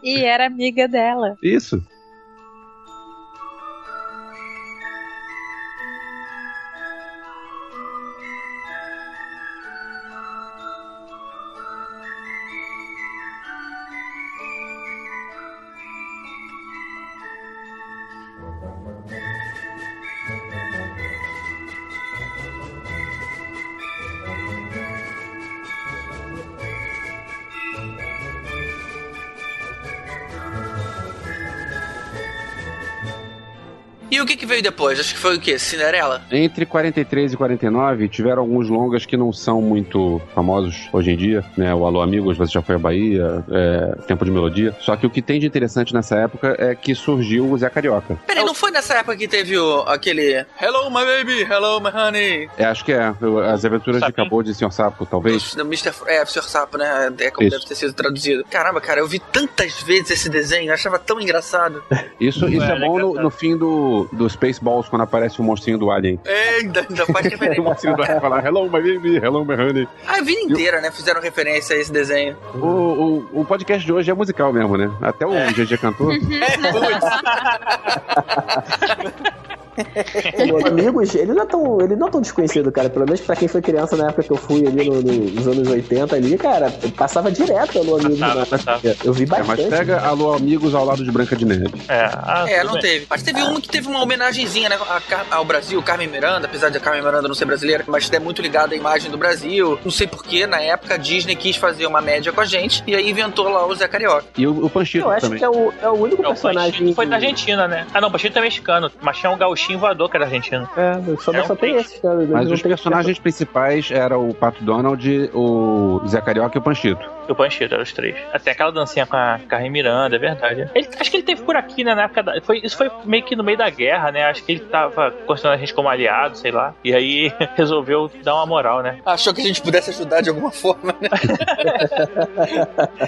E era amiga dela. Isso. O que que veio depois? Acho que foi o quê? Cinderela? Entre 43 e 49 tiveram alguns longas que não são muito famosos hoje em dia, né? O Alô Amigos, Você Já Foi à Bahia, é, Tempo de Melodia. Só que o que tem de interessante nessa época é que surgiu o Zé Carioca. Peraí, não foi nessa época que teve o, aquele Hello, my baby, hello, my honey? É, acho que é. As Aventuras de. Capô de Sr. Sapo, talvez. Do Mr. F- É, Sr. Sapo, né? É como Isso. deve ter sido traduzido. Caramba, cara, eu vi tantas vezes esse desenho, eu achava tão engraçado. Isso, isso É, é, bom no, no fim do, do Spaceballs, quando aparece o monstrinho do Alien. É, ainda, ainda faz o referência. monstrinho do Alien fala Hello, my baby, hello, my honey. A vida inteira, né? Fizeram referência a esse desenho. O, o, o podcast de hoje é musical mesmo, né? Até o GG cantou. Pô, amigos, ele não, é tão, ele não é tão desconhecido, cara. Pelo menos pra quem foi criança na época que eu fui ali no- no- nos anos 80 ali, cara, passava direto no amigo. Passava, né? passava. Eu vi É, mas bastante. pega Alô Amigos ao lado de Branca de Neve. É, ah, É, não bem. teve. Mas teve uma que teve uma homenagenzinha, né? ao Brasil, Carmen Miranda, apesar de a Carmen Miranda não ser brasileira, mas é muito ligada à imagem do Brasil. Não sei porquê, na época a Disney quis fazer uma média com a gente e aí inventou lá o Zé Carioca. E o, o Panchito Eu acho também. que é o, é o único É, o personagem. Panchito foi da Argentina, né? Ah, não, o Panchito é mexicano, mas tinha um gauchinho voador que era argentino. É, só, É um só tem três. esses, cara. Mas os tem- personagens principais eram o Pato Donald, o Zé Carioca e o Panchito. E o Panchito, eram os três. Até aquela dancinha com a Carmen Miranda, é verdade. Ele- acho que ele teve por aqui, né, na época da, foi, Isso foi meio que no meio da guerra, né? Acho que ele tava considerando a gente como aliado, sei lá. E aí resolveu dar uma moral, né? Achou que a gente pudesse ajudar de alguma forma, né?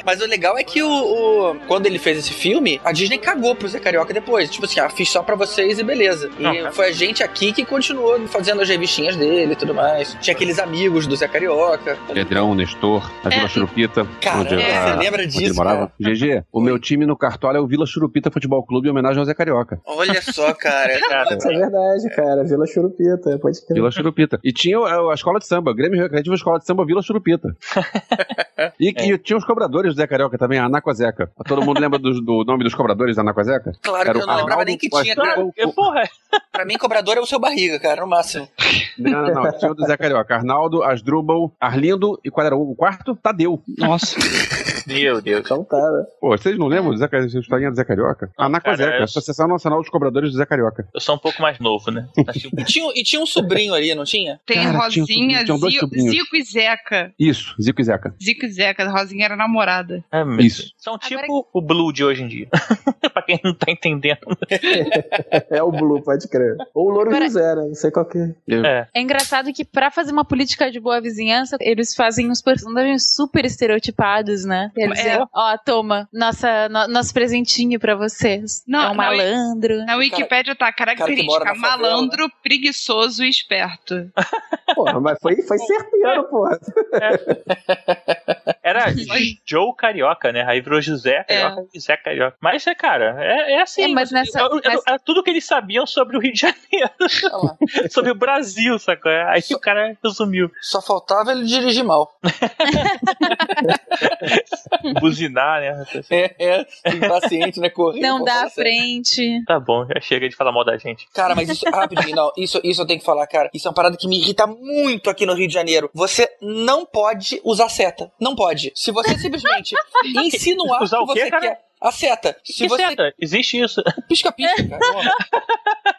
Mas o legal é que o, o- quando ele fez esse filme, a Disney cagou pro Zé Carioca depois. Tipo assim, ah, fiz só pra vocês e beleza. E Não, foi a gente aqui que continuou fazendo as revistinhas dele e tudo mais. Tinha aqueles amigos do Zé Carioca. Pedrão, Nestor, a Vila É. Churupita. Cara, onde, é, a- você lembra onde disso, ele morava. cara? GG, o meu time no Cartola é o Vila Churupita Futebol Clube em homenagem ao Zé Carioca. Olha só, cara. Cara, Isso é verdade, cara. Vila Churupita, pode crer. Vila Churupita. E tinha a, a escola de samba, Grêmio Recreativo Escola de Samba Vila Churupita. E, É. e tinha os cobradores do Zé Carioca também, a Anacozeca. Todo mundo lembra do, do nome dos cobradores da Anacozeca? Claro que eu não lembrava nem que tinha. O- eu, porra, pra mim, cobrador é o seu barriga, cara, no máximo. Não, não, não. Tinha o do Zé Carioca. Arnaldo, Asdrubal, Arlindo e qual era o quarto? Tadeu. Nossa. Meu Deus. Então tá, né? Pô, vocês não lembram do Zé, Carioca- historinha do Zé Carioca? Anacozeca, cara, eu- Associação Nacional dos Cobradores do Zé Carioca. Eu sou um pouco mais novo, né? E tinha, e tinha um sobrinho ali, não tinha? Tem Cara, tinha um Rosinha, sobrinho, tinham dois Zico, e Zeca. Isso, Zico e Zeca. Zico e Zeca, a Rosinha era namorada. É mesmo. Isso. São tipo o Blue de hoje em dia. pra quem não tá entendendo. É o Blue, pode crer. Ou o Louro Agora- José, né? Não sei qual que é. É. É engraçado que pra fazer uma política de boa vizinhança, eles fazem uns personagens super estereotipados, né? Eles É. dizem, ó, toma, nossa, no- nosso presentinho pra vocês. Não, é um malandro. Na Wikipédia tá cara que característica mora na favela, malandro, preguiçoso e esperto. Porra, mas foi, foi certeiro, porra. Era Joe Carioca, né? Aí virou José Carioca e Zé Carioca. Mas, é, cara, é, é assim. É, mas nessa- eu- eu- tudo que eles sabiam sobre o Rio de Janeiro. sobre o Brasil, sacou? Aí o cara resumiu. Só faltava ele dirigir mal. Buzinar, né? É, é impaciente, né? Correndo. Não dá sério. frente. Tá bom, já chega de falar mal da gente. Cara, mas isso, rapidinho, não, isso, isso eu tenho que falar, cara. Isso é uma parada que me irrita muito aqui no Rio de Janeiro. Você não pode usar seta. Não pode. Se você simplesmente insinuar Usar que o quê, você cara? quer a seta. Se Que você seta? Existe isso. pisca-pisca, cara.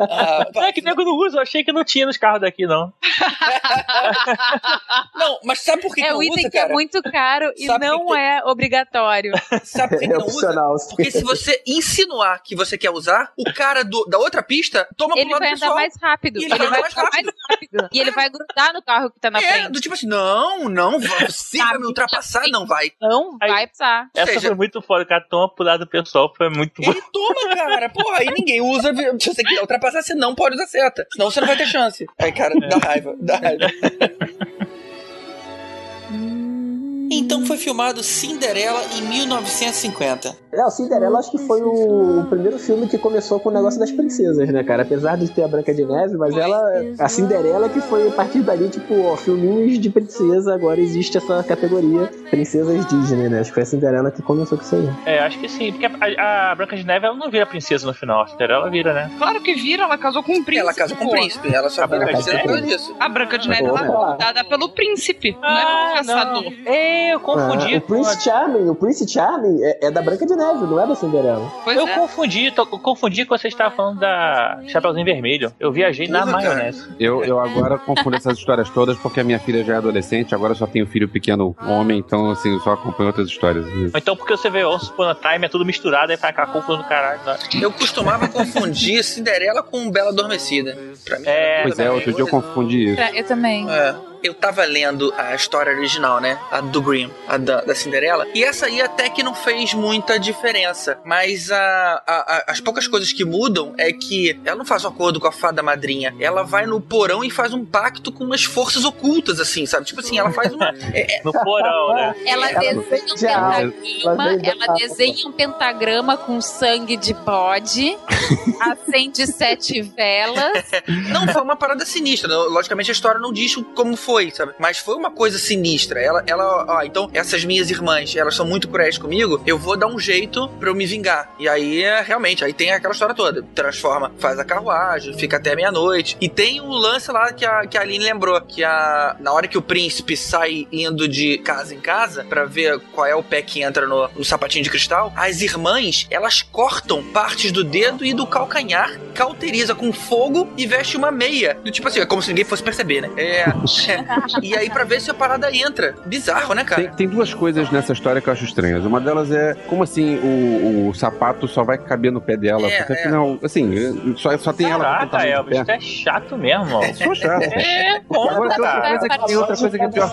Ah, Não é que nego não usa, eu achei que não tinha nos carros daqui, não. não, mas sabe por que, é que o não item usa, que é muito caro e Sabe não que- é obrigatório. Sabe por que, que É não usa? opcional. Porque se você insinuar que você quer usar, o cara do- da outra pista toma Ele pro lado vai andar pessoal. mais rápido. E Ele, vai mais andar mais rápido. E ele vai grudar no carro que tá na É, frente. do tipo assim, não, não, você vai me ultrapassar, não vai. Não Aí- vai precisar. Essa seja- foi muito foda, o cara toma pro lado pessoal, foi muito bom. Ele toma, cara. Porra, aí ninguém usa. Se você quiser ultrapassar, você não pode usar seta. Senão você não vai ter chance. Aí, cara, dá raiva, dá raiva. Então foi filmado Cinderela em 1950. É, o Cinderela acho que foi o, o primeiro filme que começou com o negócio das princesas, né, cara? Apesar de ter a Branca de Neve, mas ela. A Cinderela que foi a partir dali, tipo, ó, filminhos de princesa, agora existe essa categoria princesas Disney, né? Acho que foi a Cinderela que começou com isso aí. É, acho que sim, porque a, a Branca de Neve ela não vira princesa no final, a Cinderela vira, né? Claro que vira, ela casou com um príncipe. Ela casou com o pô. príncipe. Ela só A vira princesa por disso. A Branca de Neve ela né? é dada pelo príncipe, não é Ah, pelo caçador. É, eu confundi. Ah, o Prince Charming, o Prince Charming é, é da Branca de Neve, não é da Cinderela. Pois eu é. confundi, tô- eu confundi com você estava falando da Chapeuzinho Vermelho. Eu viajei na cara. maionese. Eu, eu agora confundo essas histórias todas porque a minha filha já é adolescente, agora eu só tenho filho pequeno homem, então assim, eu só acompanho outras histórias. Então porque você vê Once Upon a Time, é tudo misturado, aí faz aquela confusão do caralho. né? Eu costumava confundir Cinderela com Bela Adormecida. Pra mim, É, Pois é, outro dia eu confundi isso. Eu também. É. Eu tava lendo a história original, né? A do Grimm, a da, da Cinderela. E essa aí até que não fez muita diferença. Mas a, a- a- as poucas coisas que mudam é que ela não faz um acordo com a fada madrinha. Ela vai no porão e faz um pacto com umas forças ocultas, assim, sabe? Tipo assim, ela faz uma. é- é- No porão, né? Ela Ela desenha um ela pentagrama, da- ela desenha um pentagrama com sangue de bode, acende sete velas. Não, foi uma parada sinistra. Não, Logicamente a história não diz como foi, sabe? Mas foi uma coisa sinistra. Ela, ela, ó, então, essas minhas irmãs, elas são muito cruéis comigo, eu vou dar um jeito pra eu me vingar. E aí, é, realmente, aí tem aquela história toda. Transforma, faz a carruagem, fica até meia-noite. E tem o lance lá que a, que a Aline lembrou, que a, na hora que o príncipe sai indo de casa em casa pra ver qual é o pé que entra no, no sapatinho de cristal, as irmãs, elas cortam partes do dedo e do calcanhar, cauteriza com fogo e veste uma meia. Do tipo assim, é como se ninguém fosse perceber, né? É. e aí pra ver se a parada entra. Bizarro, né, cara? Tem, tem duas coisas nessa história que eu acho estranhas. Uma delas é como assim o, o sapato só vai caber no pé dela. É, porque é. afinal, assim, só, só tem ela Caraca, tamanho do Elvis, tu é chato mesmo. ó. Sou chato. É, conta, Agora tem outra cara. coisa que, tem outra coisa que é pior.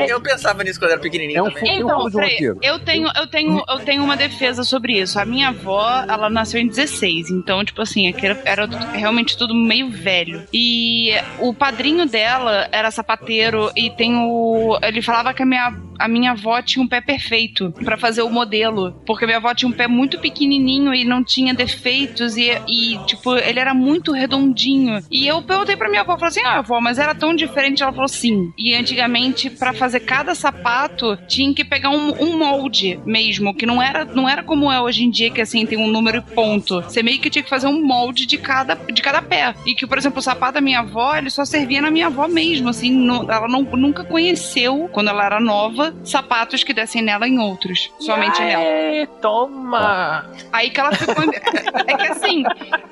Eu, eu pensava nisso quando eu era pequenininho É um também. Um Então, roteiro. eu tenho, eu tenho, eu tenho uma defesa sobre isso. A minha avó, ela nasceu em 16, então, tipo assim, aquilo era realmente tudo meio velho. E o padrinho dela era sapateiro e tem o. Ele falava que a minha, a minha avó tinha um pé perfeito pra fazer o modelo. Porque minha avó tinha um pé muito pequenininho e não tinha defeitos e, e tipo, ele era muito redondinho. E eu perguntei pra minha avó, falei assim: ah, avó, mas era tão diferente? Ela falou sim. E antigamente, pra fazer cada sapato, tinha que pegar um, um molde mesmo, que não era, não era como é hoje em dia, que assim, tem um número e ponto. Você meio que tinha que fazer um molde de cada, de cada pé. E que, por exemplo, o sapato da minha avó, ele só servia na minha avó mesmo, assim, não- ela não, nunca conheceu, quando ela era nova, sapatos que dessem nela em outros. Somente nela. Toma! Aí que ela ficou. é que assim,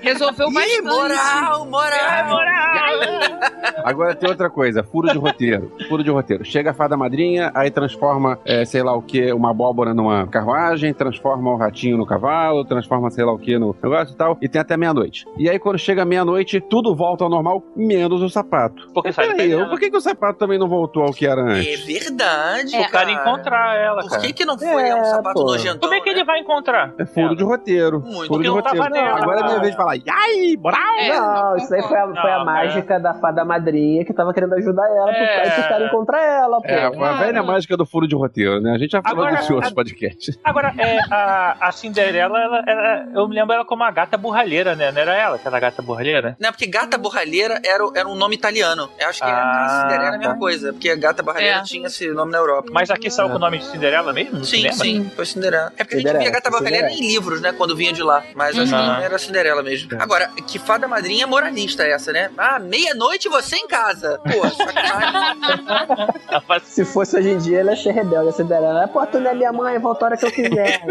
resolveu bastante. Ih, moral, moral. Agora tem outra coisa, furo de roteiro. Furo de roteiro. Chega a fada madrinha, aí transforma, é, sei lá o que, uma abóbora numa carruagem, transforma o ratinho no cavalo, transforma sei lá o que no negócio e tal, e tem até meia-noite. E aí quando chega meia-noite, tudo volta ao normal, menos o sapato. Porque sai Peraí, por que, que o sapato também não voltou ao que era É antes? verdade. É. O cara encontrar ela, Por cara. que, que não foi É, um sapato pô. nojentão? Como é que ele né? vai encontrar? É furo de roteiro. Muito. furo de não tava roteiro. nela. Agora é minha vez de falar, ai, moral! É, não, isso aí foi a, foi a Não, mágica da fada madrinha que tava querendo ajudar ela pro É. pai ficar encontrar ela, pô. É, a velha mágica do furo de roteiro, né? A gente já falou Agora- disso em outros podcasts. Agora, é, a, a Cinderela, ela, ela- eu me lembro ela como a gata borralheira, né? Não era ela que era a gata borralheira? Não, porque gata borralheira era, o- era um nome italiano. Eu acho que Ah, a Cinderela é a mesma tá. coisa, porque a gata borralheira É. tinha esse nome na Europa. Mas aqui saiu com o nome de Cinderela mesmo? Sim, cinema? sim, foi Cinderela. É porque a gente Cinderela, via gata Cinderela. em livros, né? Quando vinha de lá. Mas acho que Uhum. não era Cinderela mesmo. Agora, que fada madrinha moralista é essa, né? Ah, meia-noite você em casa. Pô, sacanagem. Se fosse hoje em dia, ela ia ser rebelde, ia ser dela. Pô, tu não é minha mãe, volta a hora que eu quiser.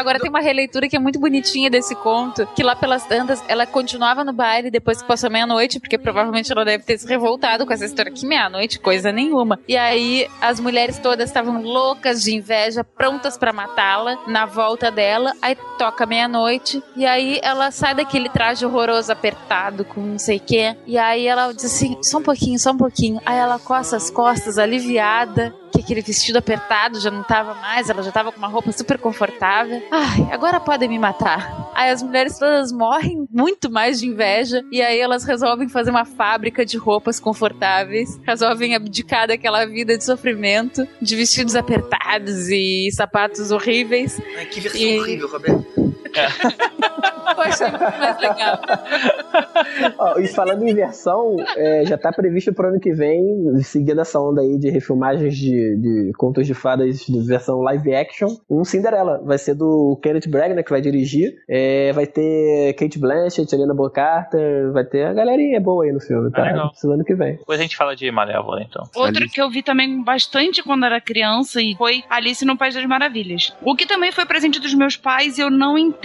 Agora tem uma releitura que é muito bonitinha desse conto, que lá pelas tantas ela continuava no baile depois que passou meia-noite, porque provavelmente ela deve ter se revoltado com essa história que meia-noite, coisa nenhuma. E aí as mulheres todas estavam loucas de inveja, prontas pra matá-la na volta dela. Aí toca meia-noite e aí ela sai daquele traje horroroso apertado com não sei o quê. E aí ela diz assim: "Só um pouquinho, só um pouquinho". Aí ela coça as costas aliviada que aquele vestido apertado já não tava mais, ela já tava com uma roupa super confortável. Ai, agora podem me matar. Aí as mulheres todas morrem muito mais de inveja e aí elas resolvem fazer uma fábrica de roupas confortáveis, resolvem abdicar daquela vida de sofrimento, de vestidos apertados e sapatos horríveis. Ai, que versão E- horrível, Roberto. Eu achei muito mais legal. Ó, e falando em versão, é, já tá previsto pro ano que vem, seguindo essa onda aí de refilmagens de, de contos de fadas de versão live action, um Cinderela. Vai ser do Kenneth Branagh, que vai dirigir. É, vai ter Kate Blanchett, Helena Bonham Carter, vai ter a galerinha boa aí no filme, tá? Ah. Isso ano que vem. Depois a gente fala de Malévola, então. Outro Alice. que eu vi também bastante quando era criança e foi Alice no País das Maravilhas. O que também foi presente dos meus pais e eu não entendo,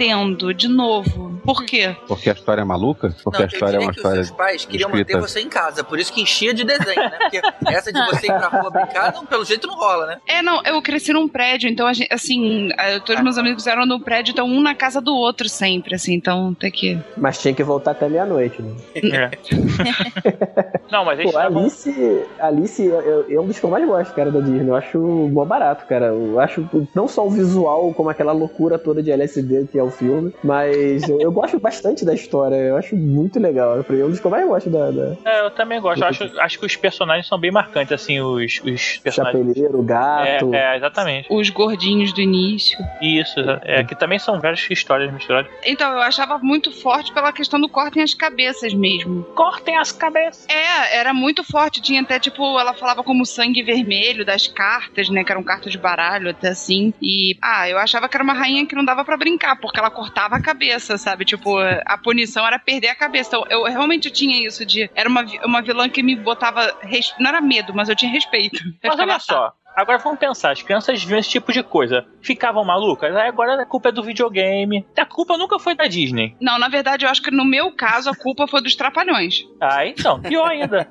de novo. Por quê? Porque a história é maluca? Porque Não, a história é uma que história. os seus pais queriam escrita. manter você em casa, por isso que enchia de desenho, né? Porque essa de você ir pra rua brincar, não, pelo jeito não rola, né? É, não, eu cresci num prédio, então, a gente, assim, eh, todos meus amigos eram no prédio, então um na casa do outro sempre, assim, então tem que. Mas tinha que voltar até meia-noite, né? É. Não, mas eles Pô, estavam. Alice, Alice eu- eu- é um dos que eu mais gosto, cara, da Disney. Eu acho mó barato, cara. Eu acho não só o visual, como aquela loucura toda de LSD que é o filme, mas eu, eu gosto bastante da história. Eu acho muito legal. É um dos que eu mais gosto da, da É, eu também gosto. Eu acho, acho que os personagens são bem marcantes, assim, os, os personagens. Chapeleiro, Gato. É, é, exatamente. Os gordinhos do início. Isso, é, que também são várias histórias misturadas. Então, eu achava muito forte pela questão do cortem as cabeças mesmo. Cortem as cabeças! É, era muito forte. Tinha até, tipo, ela falava como sangue vermelho das cartas, né? Que eram cartas de baralho, até assim. E, ah, eu achava que era uma rainha que não dava pra brincar, porque ela cortava a cabeça, sabe? Tipo, a punição era perder a cabeça. Então, eu realmente tinha isso de. Era uma, uma vilã que me botava. res- Não era medo, mas eu tinha respeito. Mas olha só, agora vamos pensar, as crianças viam esse tipo de coisa. Ficavam malucas? Aí agora a culpa é do videogame. A culpa nunca foi da Disney. Não, na verdade, eu acho que no meu caso a culpa foi dos trapalhões. Ah, então, pior ainda.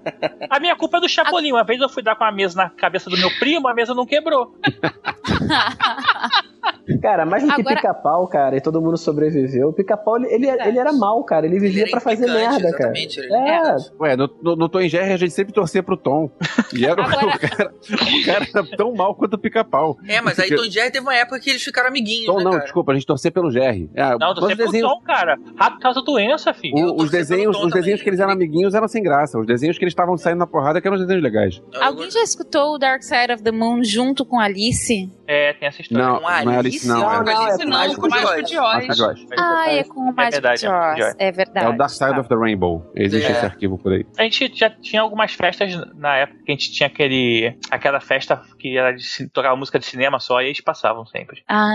A minha culpa é do Chapolin. Uma vez eu fui dar com a mesa na cabeça do meu primo, a mesa não quebrou. Cara, mais do que Agora- pica-pau, cara, e todo mundo sobreviveu. O pica-pau, ele, ele, ele era mal, cara. Ele vivia pra fazer merda, cara. exatamente, ele era É. Ué, no, no, no Tom e Jerry a gente sempre torcia pro Tom. E era o- Agora- o, cara, o cara tão mal quanto o pica-pau. É, mas aí Tom e Jerry teve uma época que eles ficaram amiguinhos, Tom né, não, cara? desculpa, a gente torcia pelo Jerry. É, Não, os você pro desenhos, Tom, cara. Rato causa doença, filho. O- os pelo desenhos, os desenhos que eles eram amiguinhos eram sem graça. Os desenhos que eles estavam saindo na porrada que eram os desenhos legais. Alguém já escutou o Dark Side of the Moon junto com Alice? É, tem essa história. Não, Com não é Alice, não. Não, é, não, Alice é não, Mágico com o de Mágico Oz. de Mágico Oz. de Oz. Ah, é com o é Jaws. Magic É verdade. É o Dark Side of the Rainbow. Existe É. esse arquivo por aí. A gente já tinha algumas festas na época que a gente tinha aquele. aquela festa que era de tocava música de cinema só e eles passavam sempre. Ah,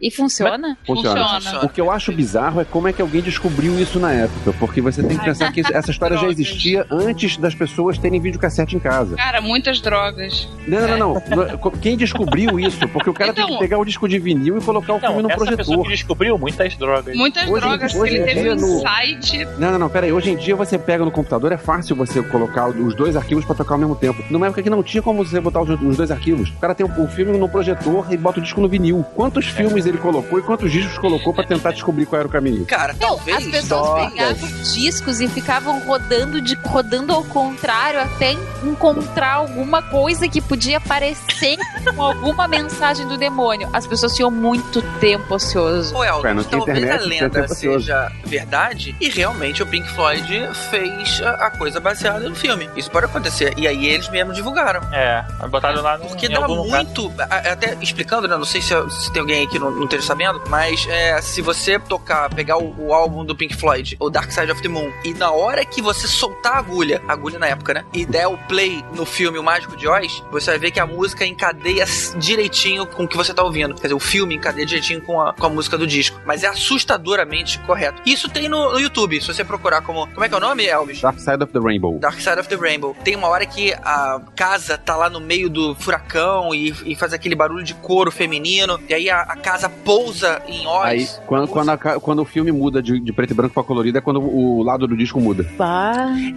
e funciona? Funciona. Funciona. O que eu acho bizarro é como é que alguém descobriu isso na época. Porque você tem que pensar que essa história já existia antes das pessoas terem videocassete em casa. Cara, muitas drogas. Não, não, não, não. Quem descobriu isso? Porque o cara tem que Então- pegar o disco de vinil e colocar o Então, filme no essa pessoa projetor. que descobriu muitas drogas. Muitas Hoje- drogas. hoje ele teve um no- insight. Não, não, não, pera aí. Hoje em dia você pega no computador, é fácil você colocar os dois arquivos pra tocar ao mesmo tempo. Numa época que não tinha como você botar os os dois arquivos. O cara tem o o filme no projetor e bota o disco no vinil. Quantos filmes ele colocou e quantos discos colocou pra tentar descobrir qual era o caminho? Cara, Não, talvez. as pessoas pegavam discos e ficavam rodando de rodando ao contrário até encontrar alguma coisa que podia parecer com alguma mensagem do demônio. As pessoas tinham muito tempo ocioso. Ô, Elton, Ué, não talvez internet, a lenda seja verdade e realmente o Pink Floyd fez a, coisa baseada no filme. Isso pode acontecer. E aí eles mesmos divulgaram. É, botaram lá no, Porque em dá algum lugar. muito. a- Até explicando, né? Não sei se, se tem alguém aí que não, não esteja sabendo, mas é, se você tocar, pegar o, o álbum do Pink Floyd, o Dark Side of the Moon, e na hora que você soltar a agulha, a agulha na época, né? E der o play no filme O Mágico de Oz, você vai ver que a música encadeia direitinho com o que você tá ouvindo. Quer dizer, o filme encadeia direitinho com a, com a música do disco. Mas é assustadoramente correto. Isso tem no, no YouTube, se você procurar como. Como é que é o nome, Elvis? Dark Side of the Rainbow. Dark Side of the Rainbow. Tem uma hora que a casa tá lá no meio do furacão e, e faz aquele barulho de couro feminino. E aí a, a casa pousa em Oz. Aí, quando, quando, a quando o filme muda de, de preto e branco pra colorido, é quando o lado do disco muda.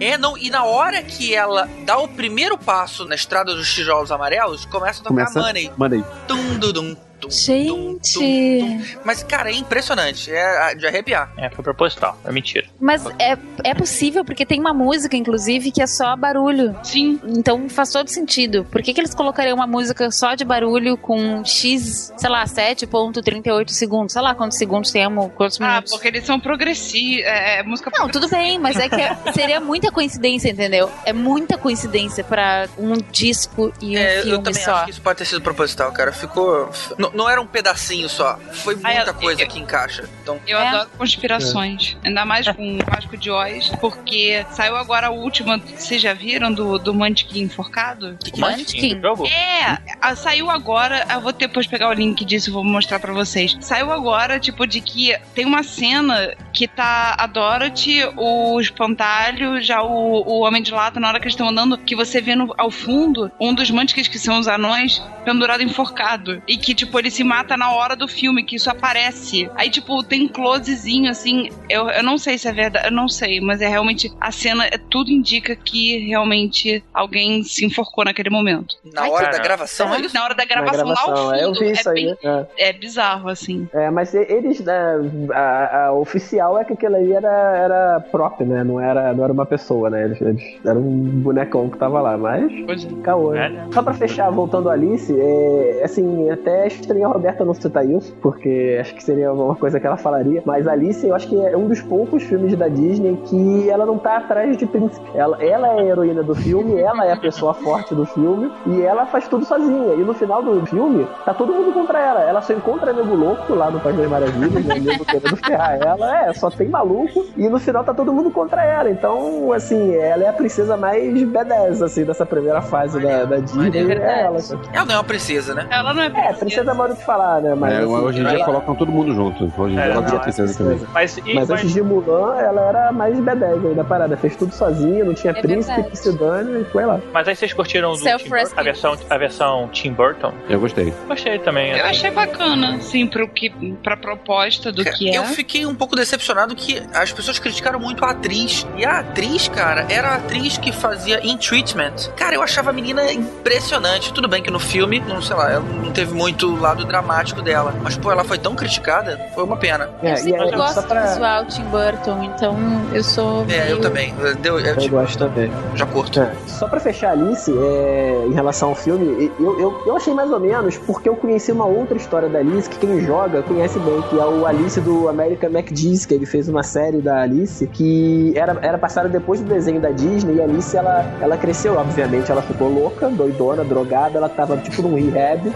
É, não, e na hora que ela dá o primeiro passo na estrada dos tijolos amarelos, começa a tocar Começa. Money. Manda aí. Tum, dum, dum, tum, Gente. tum, tum. Mas, cara, é impressionante. É de arrepiar. É, foi proposital, é mentira. Mas é, é possível, porque tem uma música, inclusive, que é só barulho. Sim. Então faz todo sentido. Por que, que eles colocariam uma música só de barulho com X, sei lá, 7.38 segundos? Sei lá quantos segundos temos, quantos Ah, minutos. porque eles são progressivos. É, é música Não, tudo bem, mas é que é- seria muita coincidência, entendeu? É muita coincidência pra um disco e um É, eu filme também só. acho que isso pode ter sido proposital, cara. Ficou. Não, não era um pedacinho só. Foi Ah, muita eu- coisa eu- que encaixa. Então, Eu É. adoro conspirações. Ainda mais com o Vasco de Oz, porque saiu agora a última. Vocês já viram do, do Mantiquim enforcado? que que é? Jogo? É, a- saiu agora. Eu vou depois pegar o link disso e vou mostrar pra vocês. Saiu agora, tipo, de que tem uma cena que tá a Dorothy, o espantalho, já o, o Homem de Lata, na hora que eles estão andando, que você vê no, ao fundo um dos mantiques que são os anões pendurado enforcado. E que, tipo, ele se mata na hora do filme, que isso aparece. Aí, tipo, tem um closezinho, assim. Eu, eu não sei se é verdade, eu não sei, mas é realmente. A cena, é, tudo indica que realmente alguém se enforcou naquele momento. Na Ai, hora cara. da gravação, é isso? Na hora da Na gravação, lá ao gravação, fundo. é, eu vi isso aí. bem- é. é bizarro, assim. É, mas eles, né, a, a oficial é que aquilo ali era, era prop, né? Não era, não era uma pessoa, né? Eles, eles eram um bonecão que tava lá, mas Pois é. caô. É, né? né? Só pra fechar, voltando a Alice, é, assim, até estranho a Roberta não citar isso, porque acho que seria uma coisa que ela falaria, mas Alice eu acho que é um dos poucos filmes da Disney que ela não tá atrás de príncipe. Ela, ela é a heroína do filme, ela é a pessoa forte do filme, e ela faz tudo sozinha. E no final do filme, tá todo mundo contra ela. Ela só encontra nego louco lá no País das Maravilhas, né? Nego querendo ferrar ela. É, só tem maluco, e no final tá todo mundo contra ela. Então, assim, ela é a princesa mais B10, assim, dessa primeira fase da, da Disney. verdade. É ela. Ela não é uma princesa, né? Ela não é É, princesa. Modo de falar, né? Mas, É, assim, hoje em dia ela- colocam todo mundo junto. Hoje em dia ela não, princesa também. Mas, e, Mas mas- antes de Mulan, ela era mais B10 aí da parada. Fez tudo sozinha, não tinha É príncipe que se dane e foi lá. mas aí vocês curtiram do Tim Burton, Self-rescue. a versão, a versão Tim Burton? Eu gostei. Gostei também. Eu assim. achei bacana, assim, pro que, pra proposta do que é. Eu fiquei um pouco decepcionado que as pessoas criticaram muito a atriz. E a atriz, cara, era a atriz que fazia In Treatment. Cara, eu achava a menina impressionante. Tudo bem que no filme, não sei lá, ela não teve muito lado dramático dela. Mas, pô, ela foi tão criticada, foi uma pena. É, eu e sempre é, gosto pra- do visual Tim Burton, então eu sou. É, eu meio- também. Eu, eu, Eu tipo, gosto também. já curto. É. Só pra fechar Alice, é, em relação ao filme, eu, eu, eu achei mais ou menos porque eu conheci uma outra história da Alice que quem joga conhece bem, que é o Alice do American McGee's, que ele fez uma série da Alice que era, era passada depois do desenho da Disney e a Alice ela, ela cresceu, obviamente, ela ficou louca, doidona, drogada, ela tava tipo num rehab.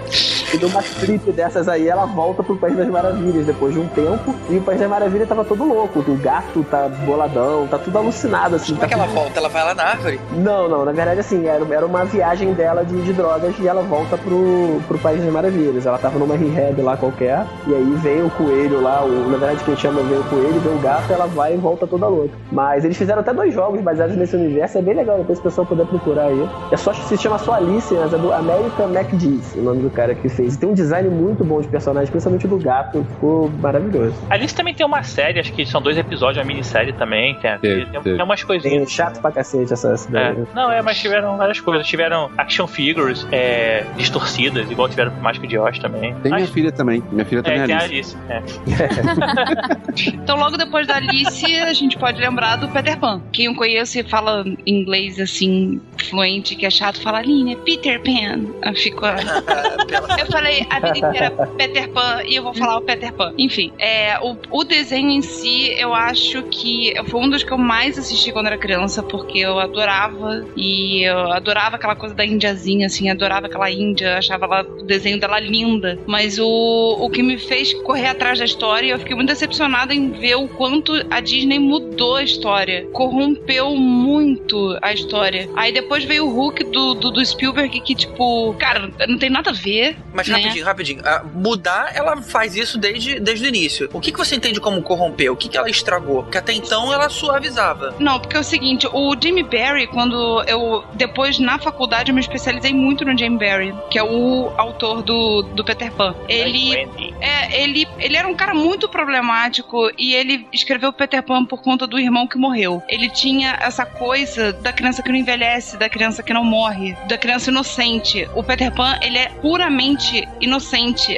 E numa trip dessas aí, ela volta pro País das Maravilhas depois de um tempo. E o País das Maravilhas tava todo louco. O gato tá boladão, tá tudo alucinado, assim. Como tá é que ela tudo- volta? Ela vai lá na árvore? não, não, na verdade assim, era, era uma viagem dela de, de drogas e ela volta pro, pro País das Maravilhas. Ela tava numa rehab lá qualquer, e aí vem o coelho lá, o, na verdade quem chama vem o coelho, vem o gato, ela vai e volta toda louca. Mas eles fizeram até dois jogos baseados nesse universo, é bem legal, depois o pessoal puder procurar aí. É só, se chama só Alice, mas é do American McGee's, o nome do cara que fez. E tem um design muito bom de personagem, principalmente do gato, ficou maravilhoso. Alice também tem uma série, acho que são dois episódios, uma minissérie também. Tem, Teve, tem, teve. tem umas coisinhas. Tem chato pra cacete essa, essa É. daí. Não, é, mas tiveram várias coisas. Tiveram action figures é, distorcidas, igual tiveram com Mágico de Oz também. Tem minha Acho- filha também. Minha filha também É, é tem a Alice. Alice. É. Então, logo depois da Alice, a gente pode lembrar do Peter Pan. Quem eu conheço e fala inglês assim, fluente, que é chato, fala Aline, é Peter Pan. Eu fico. Eu falei a vida inteira Peter Pan e eu vou falar o Peter Pan. Enfim, é, o, o desenho em si, eu acho que foi um dos que eu mais assisti quando era criança, porque eu adorava e eu adorava aquela coisa da indiazinha, assim, adorava aquela índia, achava ela- o desenho dela linda. Mas o, o que me fez correr atrás da história, eu fiquei muito decepcionada em ver o quanto a Disney mudou a história, corrompeu muito a história. Aí depois veio o Hulk do, do, do Spielberg, que, tipo, cara, não tem nada a ver. Mas né? rapidinho, rapidinho. Ah, mudar, ela faz isso desde, desde o início. O que, que você entende como corromper? O que, que ela estragou? Porque até então ela suavizava. Não, porque é o seguinte, o Jimmy Barry, quando eu depois na faculdade eu me especializei muito no Jimmy Barry, que é o autor do, do Peter Pan. Ele é, ele, ele era um cara muito problemático e ele escreveu Peter Pan por conta do irmão que morreu. Ele tinha essa coisa da criança que não envelhece, da criança que não morre, da criança inocente. O Peter Pan, ele é puramente inocente.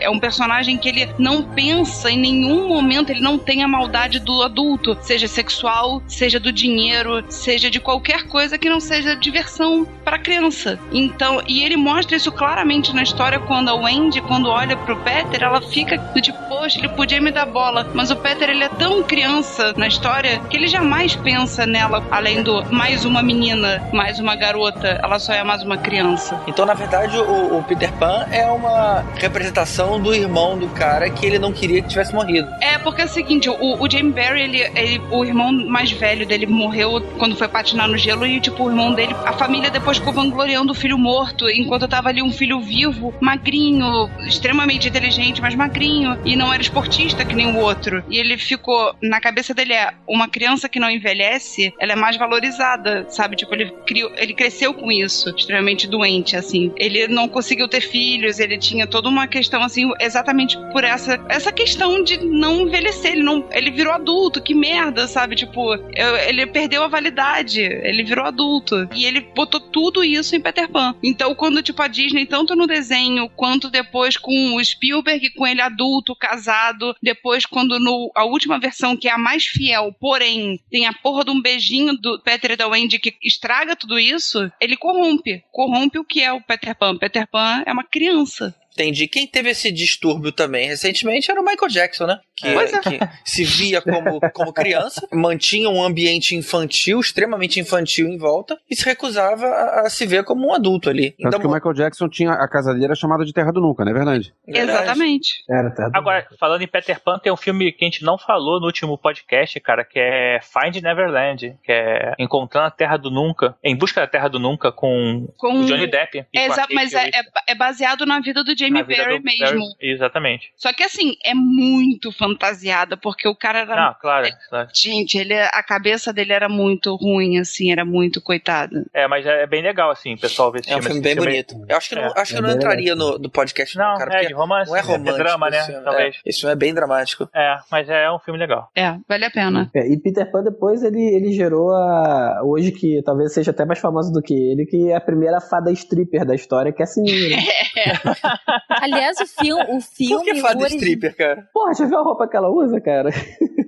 É um personagem que ele não pensa em nenhum momento, ele não tem a maldade do adulto, seja sexual, seja do dinheiro, seja de qualquer coisa que não seja diversão para criança. Então, e ele mostra isso claramente na história quando a Wendy, quando olha pro Peter, ela fica do tipo, poxa, ele podia me dar bola. Mas o Peter, ele é tão criança na história que ele jamais pensa nela, além do mais uma menina, mais uma garota, ela só é mais uma criança. Então, na verdade, o, o Peter Pan é uma representação do irmão do cara que ele não queria que tivesse morrido. É, porque é o seguinte, o, o Jamie Barry, ele, ele- o irmão mais velho dele morreu quando foi patinar no gelo e, tipo, o irmão dele, a família depois ficou vangloriando o filho morto, enquanto tava ali um filho vivo, magrinho, extremamente inteligente, mas magrinho, e não era esportista que nem o outro. E ele ficou, na cabeça dele é, uma criança que não envelhece, ela é mais valorizada, sabe? Tipo, ele criou, ele cresceu com isso, extremamente doente, assim. Ele não conseguiu ter filhos, ele tinha toda uma questão, assim, exatamente por essa, essa questão de não envelhecer. Ele, não, ele virou adulto, que merda, sabe? Tipo, eu- ele perdeu a validade, ele virou adulto. E ele botou tudo isso em Peter Pan. Então, quando, tipo, a Disney, tanto no desenho, quanto depois com o Spielberg, com ele adulto, casado, depois quando no, a última versão, que é a mais fiel, porém, tem a porra de um beijinho do Peter e da Wendy que estraga tudo isso, ele corrompe. Corrompe o que é o Peter Pan. Peter Pan é uma criança. Entendi. Quem teve esse distúrbio também recentemente era o Michael Jackson, né? Que, Pois é. que se via como, como criança, mantinha um ambiente infantil, extremamente infantil em volta, e se recusava a, a se ver como um adulto ali. Tanto que o Michael Jackson tinha a casa dele era chamada de Terra do Nunca, não é verdade? Exatamente. Era, tá. Agora, falando em Peter Pan, tem um filme que a gente não falou no último podcast, cara, que é Find Neverland, que é Encontrando a Terra do Nunca, Em Busca da Terra do Nunca, com Com o Johnny Depp. e É, com a exa- Kate mas é, é- é baseado na vida do Jamie do mesmo. Barry- Exatamente. Só que assim, é muito fantasiada, porque o cara era. Não, claro, claro. Gente, ele, a cabeça dele era muito ruim, assim, era muito coitado. É, mas é bem legal, assim, o pessoal ver esse É um filme. filme bem filme- bonito. Eu acho que não, É. acho que É não entraria no, no podcast, não, Não, cara. é de romance, não é é romântico. drama, né, filme. talvez. É, esse filme é bem dramático. É, mas é um filme legal. É, vale a pena. É, e Peter Pan depois ele, ele gerou a. Hoje que talvez seja até mais famoso do que ele, que é a primeira fada stripper da história, que é a Sininho. Né? Aliás, o, filme o filme. Por que fada o origi- stripper, cara? Porra, já viu a roupa que ela usa, cara?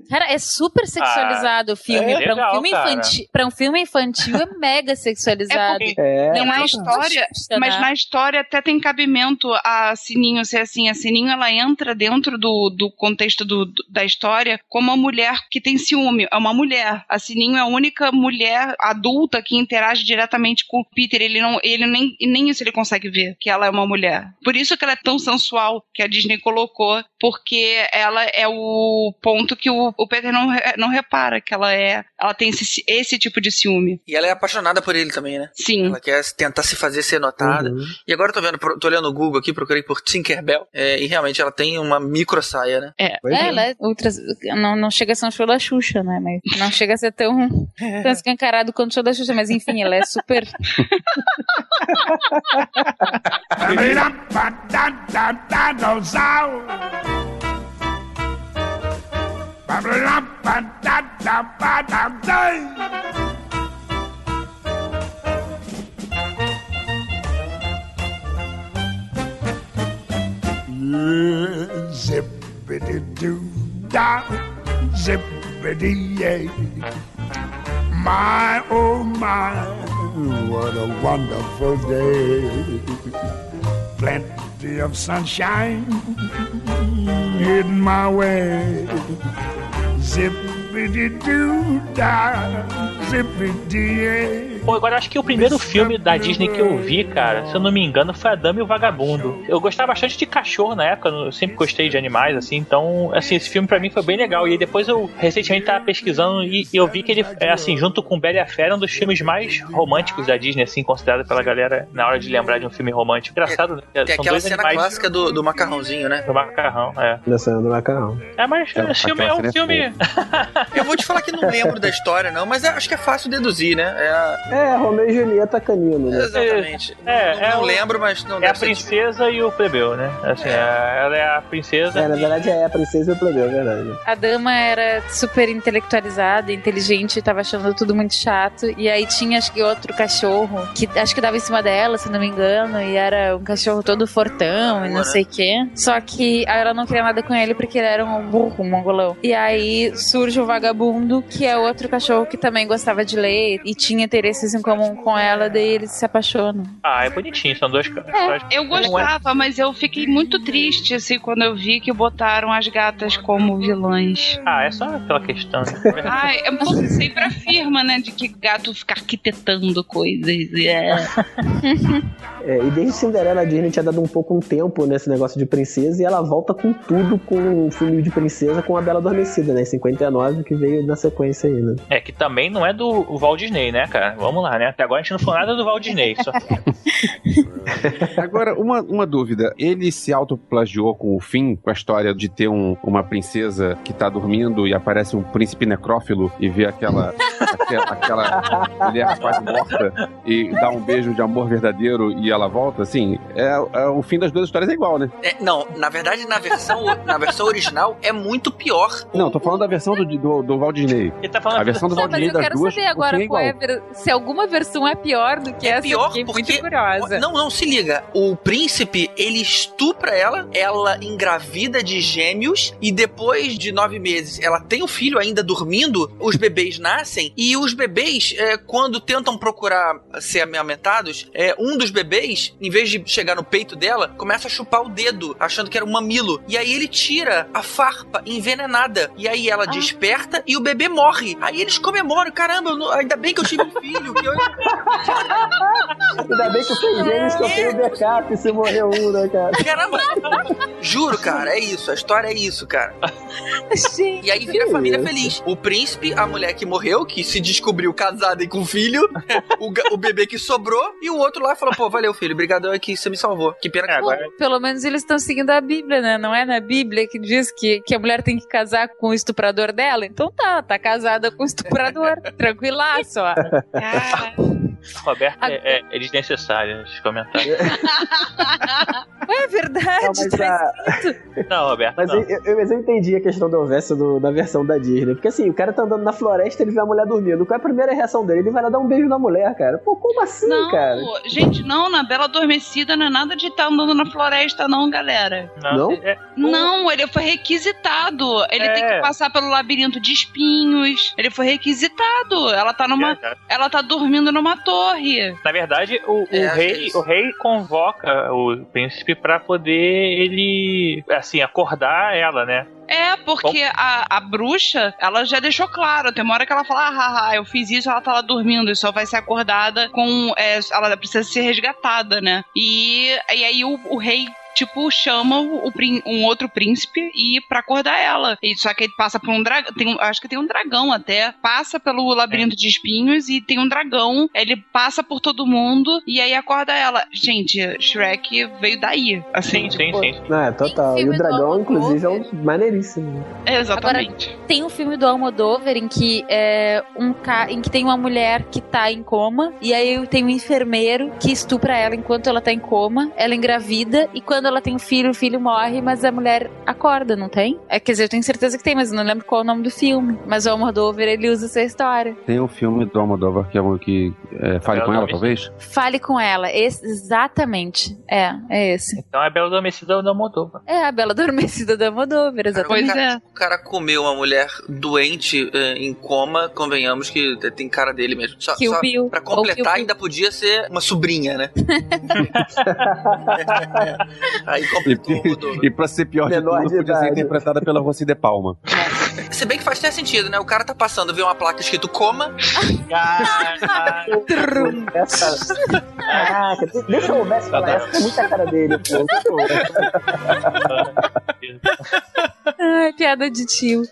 Cara, é super sexualizado o filme. é pra, legal, um filme infantil, pra um filme infantil é mega sexualizado. É. Não é Não, história, justa, mas na história até tem cabimento a Sininho ser assim. A Sininho ela entra dentro do, do contexto do, do- da história como uma mulher que tem ciúme. É uma mulher. A Sininho é a única mulher adulta que interage diretamente com o Peter. Ele não, ele nem, nem isso ele consegue ver, que ela é uma mulher. Por isso que ela é tão sensual que a Disney colocou, porque ela é o ponto que o, o Peter não, não repara que ela é. Ela tem esse, esse tipo de ciúme. E ela é apaixonada por ele também, né? Sim. Ela quer tentar se fazer ser notada. Uhum. E agora eu tô vendo, tô olhando o Google aqui, procurei por Tinkerbell. É, e realmente ela tem uma micro saia, né? Pois É, ela é ultra. Não, não chega a ser um show da Xuxa, né? Mas não chega a ser tão, tão escancarado quanto o show da Xuxa. Mas enfim, ela é super. da da da dinosaur. Ba ba ba da da ba da da. Zippity doo da, zippity yay. My oh my, what a wonderful day. Plenty of sunshine heading my way. Zippity doo da, zippity yay. Pô, agora acho que o primeiro filme da Disney que eu vi, cara, se eu não me engano, foi A Dama e o Vagabundo. Eu gostava bastante de cachorro na época, eu sempre gostei de animais, assim, então, assim, esse filme pra mim foi bem legal. E aí depois eu recentemente tava pesquisando e, e eu vi que ele é, assim, junto com Bela e a Fera, um dos filmes mais românticos da Disney, assim, considerado pela galera na hora de lembrar de um filme romântico. Engraçado, né? Tem São aquela dois cena animais clássica do, do macarrãozinho, né? do macarrão, é. Nessa do macarrão. É, mas Aquela- esse filme é um cena é filme. Eu vou te falar que não lembro da história, não, mas é- acho que é fácil deduzir, né? É, a- É, Romeu e Julieta canino, né? exatamente. É, não é não o- lembro, mas não É a princesa e o plebeu, né? Assim, é, ela é a princesa. É, na e- verdade é a princesa e o plebeu, é verdade. A dama era super intelectualizada, inteligente, tava achando tudo muito chato. E aí tinha, acho que, outro cachorro que acho que dava em cima dela, se não me engano. E era um cachorro todo fortão e não sei o quê. Só que aí ela não queria nada com ele porque ele era um burro, um mongolão. E aí surge o vagabundo, que é outro cachorro que também gostava de ler e tinha interesses em comum com ela, daí eles se apaixonam. Ah, é bonitinho, são dois caras. Eu gostava, mas eu fiquei muito triste assim quando eu vi que botaram as gatas como vilãs. Ah, é só aquela questão. Ai, é um pouco sempre afirma, né, de que gato fica arquitetando coisas. e É. É, e desde Cinderela a Disney tinha dado um pouco um tempo nesse negócio de princesa e ela volta com tudo com um filme de princesa com a Bela Adormecida, né? Em 59, que veio na sequência aí, né? É que também não é do Walt Disney, né, cara? Vamos lá, né? Até agora a gente não falou nada do Walt Disney. Só... Agora, uma, uma dúvida. Ele se autoplagiou com o fim, com a história de ter um- uma princesa que tá dormindo e aparece um príncipe necrófilo e vê aquela, aquela, aquela mulher quase morta e dá um beijo de amor verdadeiro e ela volta, assim, é, é- o fim das duas histórias é igual, né? É, não, na verdade, na versão, na versão original é muito pior. Não, tô falando da versão do, do, do Walt Disney. Ele tá falando A versão do Walt Disney eu das quero duas, saber o agora fim é é se alguma versão é pior do que É essa. pior eu porque- muito curiosa. Não, não, se liga. O príncipe, ele estupra ela, ela engravida de gêmeos, e depois de nove meses, ela tem o filho ainda dormindo, os bebês nascem, e os bebês, é, quando tentam procurar ser amamentados, é, um dos bebês, em vez de chegar no peito dela, começa a chupar o dedo, achando que era um mamilo. E aí ele tira a farpa envenenada. E aí ela desperta e o bebê morre. Aí eles comemoram, caramba, não- ainda bem que eu tive um filho, que eu Ainda bem que eu fui gêmeos que eu tenho backup se morrer um, né, cara? Caramba! Juro, cara, é isso. A história é isso, cara. Gente, E aí vira Que família isso? feliz. O príncipe, a mulher que morreu, que se descobriu casada e com filho, o, o bebê que sobrou, e o outro lá falou: pô, valeu, filho, obrigadão aqui, você me salvou. Que pena que É, agora- Pelo menos eles estão seguindo a Bíblia, né? Não é na Bíblia que diz que, que a mulher tem que casar com o estuprador dela? Então tá, tá casada com o estuprador. Tranquilaço, ó. Cara, Roberto é, é, é desnecessário esses comentários. É verdade. Não, mas, a- Não, Roberto, mas não. eu, eu- mas eu entendi a questão do verso do- da versão da Disney. Porque assim, o cara tá andando na floresta, ele vê a mulher dormindo. Qual é a primeira reação dele? Ele vai lá dar um beijo na mulher, cara. Pô, como assim, Não, cara? gente, não, na Bela Adormecida não é nada de estar andando na floresta, não, galera. Não? É, Não, ele foi requisitado. Ele É. tem que passar pelo labirinto de espinhos. Ele foi requisitado. Ela tá numa. é, Ela tá dormindo numa torre. Na verdade, o, o É, é rei, isso. o rei convoca o príncipe pra poder ele, assim, acordar ela, né? É, porque a, a bruxa, ela já deixou claro. Tem uma hora que ela fala, ah, haha, eu fiz isso, ela tá lá dormindo, e só vai ser acordada com. é, ela precisa ser resgatada, né? E, e aí o, o rei. Tipo, chama o, um outro príncipe e pra acordar ela. E, só que ele passa por um dragão. Tem, um- acho que tem um dragão até. Passa pelo labirinto de espinhos e tem um dragão. Ele passa por todo mundo e aí acorda ela. Gente, Shrek veio daí. Assim, Sim, sim, tipo, sim. Não, é total. E filme o do dragão, inclusive, é um maneiríssimo. é, exatamente. Tem um filme do Almodóvar em que é um ca... em que tem uma mulher que tá em coma e aí tem um enfermeiro que estupra ela enquanto ela tá em coma, ela engravida e quando ela tem um filho, o filho morre, mas a mulher acorda, não tem? É, quer dizer, eu tenho certeza que tem, mas eu não lembro qual é o nome do filme. Mas o Almodóvar, ele usa essa história. Tem um filme do Almodóvar que é um que é, fale Bela com ela, talvez. Fale com ela. Esse- exatamente. É, é esse. Então é Bela Adormecida da Moldova. É a Bela Adormecida da Almodóvar, exatamente. o, é. o cara comeu uma mulher doente eh, em coma, convenhamos que tem cara dele mesmo. Só, Kill só Bill. pra Kill completar, Bill. ainda podia ser uma sobrinha, né? Aí E, completou, rodou. e pra ser pior de Menor tudo, de podia ser interpretada pela Rossi de Palma. Se bem que faz até sentido, né? O cara tá passando, vê uma placa escrito coma, Essa... Caraca, de- deixa o Messi falar essa, é muita cara dele. Pô. Pô. Ai, piada de tio.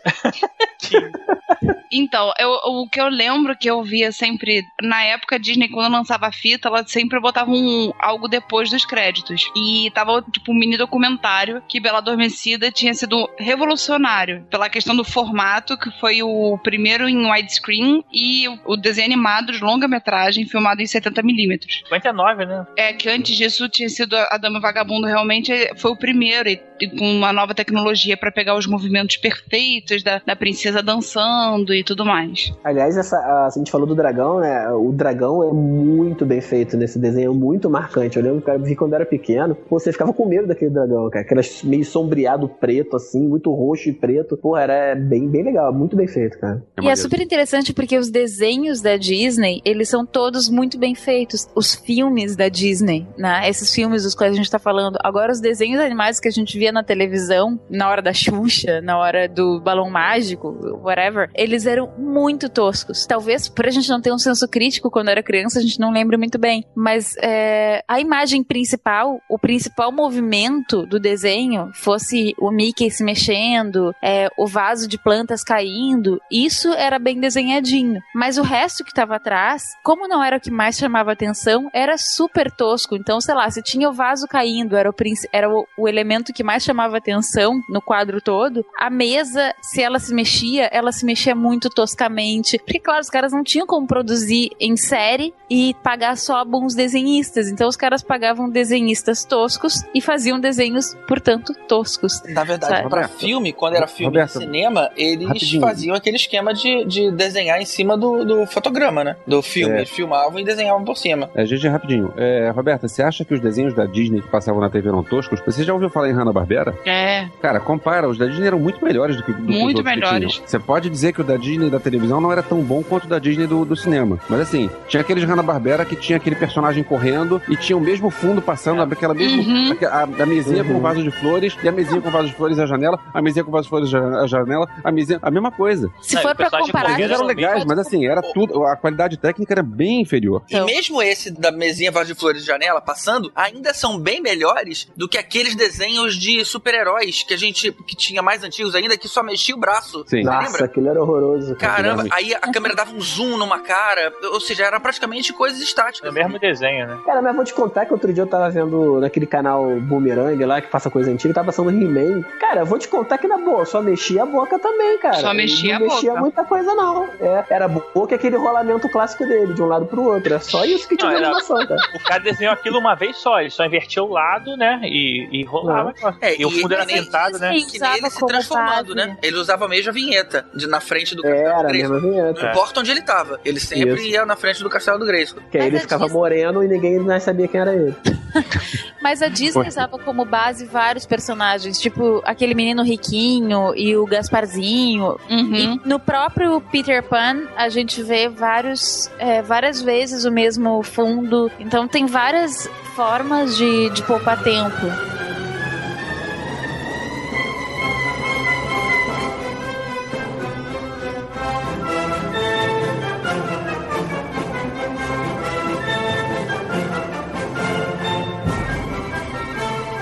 Então, eu, o que eu lembro que eu via sempre, na época a Disney, quando lançava a fita, ela sempre botava um, algo depois dos créditos. E tava, tipo, um mini documentário que Bela Adormecida tinha sido revolucionário pela questão do formato, que foi o primeiro em widescreen e o, desenho animado de longa-metragem filmado em 70mm. 59, né? É que antes disso tinha sido a Dama Vagabundo realmente foi o primeiro e, e com uma nova tecnologia pra pegar os movimentos perfeitos da, da princesa dançando e tudo mais. Aliás, essa, a, a gente falou do dragão, né? O dragão é muito bem feito nesse desenho, muito marcante. Eu lembro que eu vi quando era pequeno. Pô, você ficava com medo daquele dragão, cara. Aquele meio sombreado preto, assim, muito roxo e preto. Pô, era bem, bem legal, muito bem feito, cara. É E é super interessante porque os desenhos da Disney, eles são todos muito bem feitos. Os filmes da Disney, né? Esses filmes dos quais a gente tá falando. Agora, os desenhos animais que a gente via na televisão, na hora da Xuxa, na hora do Balão Mágico, whatever, eles eram muito toscos. Talvez por a gente não ter um senso crítico quando era criança, a gente não lembra muito bem. Mas é, a imagem principal, o principal movimento do desenho fosse o Mickey se mexendo, é, o vaso de plantas caindo, isso era bem desenhadinho. Mas o resto que tava atrás, como não era o que mais chamava atenção, era super tosco. Então, sei lá, se tinha o vaso caindo, era o, era o, o elemento que mais chamava atenção no quadro todo, a mesa, se ela se mexia, ela se mexia muito toscamente. Porque, claro, os caras não tinham como produzir em série e pagar só bons desenhistas. Então, os caras pagavam desenhistas toscos e faziam desenhos, portanto, toscos. Na verdade, Roberto, filme, quando era filme Roberto, de cinema, eles rapidinho. faziam aquele esquema de, de desenhar em cima do, do fotograma, né? Do filme. É. Eles filmavam e desenhavam por cima. É, gente, rapidinho. É, Roberta, você acha que os desenhos da Disney que passavam na TV eram toscos? Você já ouviu falar em Hanna-Barbera? É, Cara, compara, os da Disney eram muito melhores do que, do que os Muito que melhores. tinham. Você pode dizer que o da Disney da televisão não era tão bom quanto o da Disney do, do cinema. Mas assim, tinha aqueles Hanna-Barbera que tinha aquele personagem correndo e tinha o mesmo fundo passando, aquela mesma. Uhum. A, a mesinha com Uhum. vaso de flores, e a mesinha com vaso de flores e a janela, a mesinha com vaso de flores e a janela, a mesinha. A mesma coisa. Se Não, for pra comparar. As eram legais, mas assim, era tudo. A qualidade técnica era bem inferior. Então. E mesmo esse da mesinha vaso de flores de janela passando, ainda são bem melhores do que aqueles desenhos de super-heróis que a gente que tinha mais antigos ainda, que só mexia o braço. Sim. Nossa, lembra? aquilo era horroroso. Caramba, aí a câmera dava um zoom numa cara, ou seja, era praticamente coisas estáticas. É o mesmo desenho, né? Cara, mas vou te contar que outro dia eu tava vendo naquele canal Boomerang lá, que passa coisa antiga, tava passando He-Man. Cara, vou te contar que na boa, só mexia a boca também, cara. Só mexia não a mexia boca. muita coisa, não. É, era a boca e aquele rolamento clássico dele, de um lado pro outro. É só isso que tinha Não, animação, cara. O cara desenhou aquilo uma vez só, ele só invertia o lado, né? E, e rolava. É, e o fundo e era pintado, né? Que nem ele se transformando, né? Ele usava a mesma vinheta de, na frente do Castelo era do a Grayskull. mesma vinheta. Não importa onde ele tava, ele sempre Isso. ia na frente do Castelo do Grayskull. Que aí ele ficava moreno e ninguém mais sabia quem era ele. Mas a Disney Foi. usava como base vários personagens, tipo aquele menino riquinho e o Gasparzinho. E no próprio Peter Pan, a gente vê vários, é, várias vezes o mesmo fundo. Então tem várias formas de, de poupar tempo.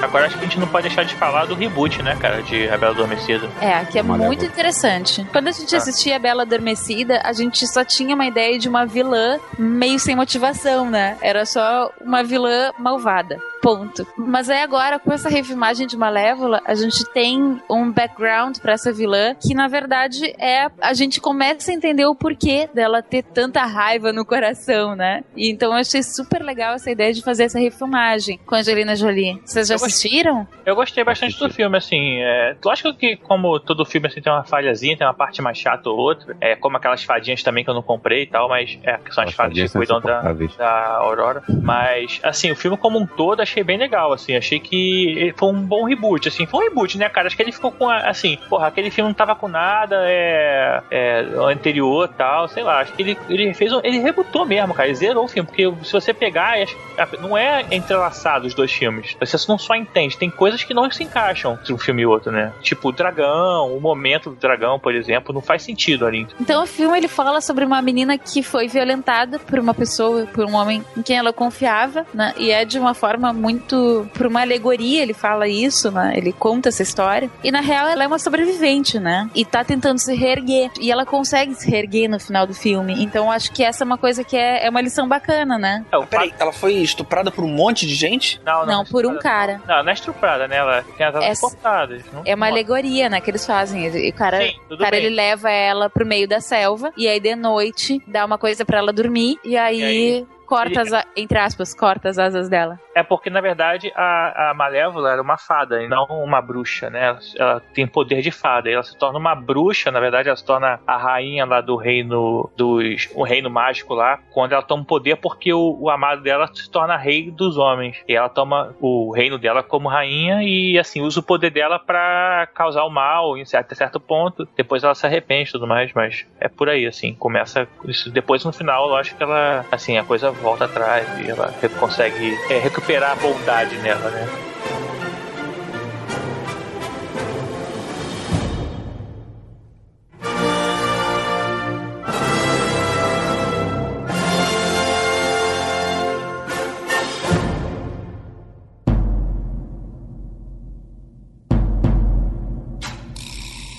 Agora acho que a gente não pode deixar de falar do reboot, né, cara, de A Bela Adormecida. É, que é Malévola. muito interessante. Quando a gente Ah. assistia a Bela Adormecida, a gente só tinha uma ideia de uma vilã meio sem motivação, né? Era só uma vilã malvada. Ponto. Mas aí agora, com essa refilmagem de Malévola, a gente tem um background pra essa vilã que, na verdade, é. A gente começa a entender o porquê dela ter tanta raiva no coração, né? E então eu achei super legal essa ideia de fazer essa refilmagem com a Angelina Jolie. Vocês já assistiram? Eu gostei bastante do filme, assim. É, lógico que, como todo filme assim, tem uma falhazinha, tem uma parte mais chata ou outra. É como aquelas fadinhas também que eu não comprei e tal, mas é, que são as As fadas que fadinhas são cuidam da, da Aurora. Mas, assim, o filme como um todo achei bem legal, assim. Achei que foi um bom reboot, assim. Foi um reboot, né, cara? Acho que ele ficou com, assim, porra, aquele filme não tava com nada, é, é anterior tal, sei lá. Acho que ele, ele fez um, ele rebutou mesmo, cara. Ele zerou o filme, porque se você pegar, não é entrelaçado os dois filmes. Você não só entende, tem coisas que não se encaixam entre um filme e outro, né? Tipo, o dragão, o momento do dragão, por exemplo, não faz sentido ali. Então o filme ele fala sobre uma menina que foi violentada por uma pessoa, por um homem em quem ela confiava, né? E é de uma forma muito por uma alegoria, ele fala isso, né? Ele conta essa história. E na real ela é uma sobrevivente, né? E tá tentando se reerguer. E ela consegue se reerguer no final do filme. Então acho que essa é uma coisa que é, é uma lição bacana, né? Peraí, ela foi estuprada por um monte de gente? Não, Não, por um cara. Não, não é estuprada, né? Ela tem as Essa- cortadas. não- É uma alegoria, né, que eles fazem. E O cara, Sim, o cara bem. ele leva ela pro meio da selva e aí de noite dá uma coisa pra ela dormir e aí, corta as, entre aspas, corta as asas dela. É porque, na verdade, a, a Malévola era uma fada e não uma bruxa, né? Ela, ela tem poder de fada. E ela se torna uma bruxa, na verdade, ela se torna a rainha lá do reino dos. o reino mágico lá, quando ela toma poder porque o, o amado dela se torna rei dos homens. E ela toma o reino dela como rainha e, assim, usa o poder dela pra causar o mal em certo, até certo ponto. Depois ela se arrepende e tudo mais, mas é por aí, assim. Começa. Isso, depois, no final, eu acho que ela. Assim, a coisa volta atrás e ela consegue é, recuperar a bondade nela, né?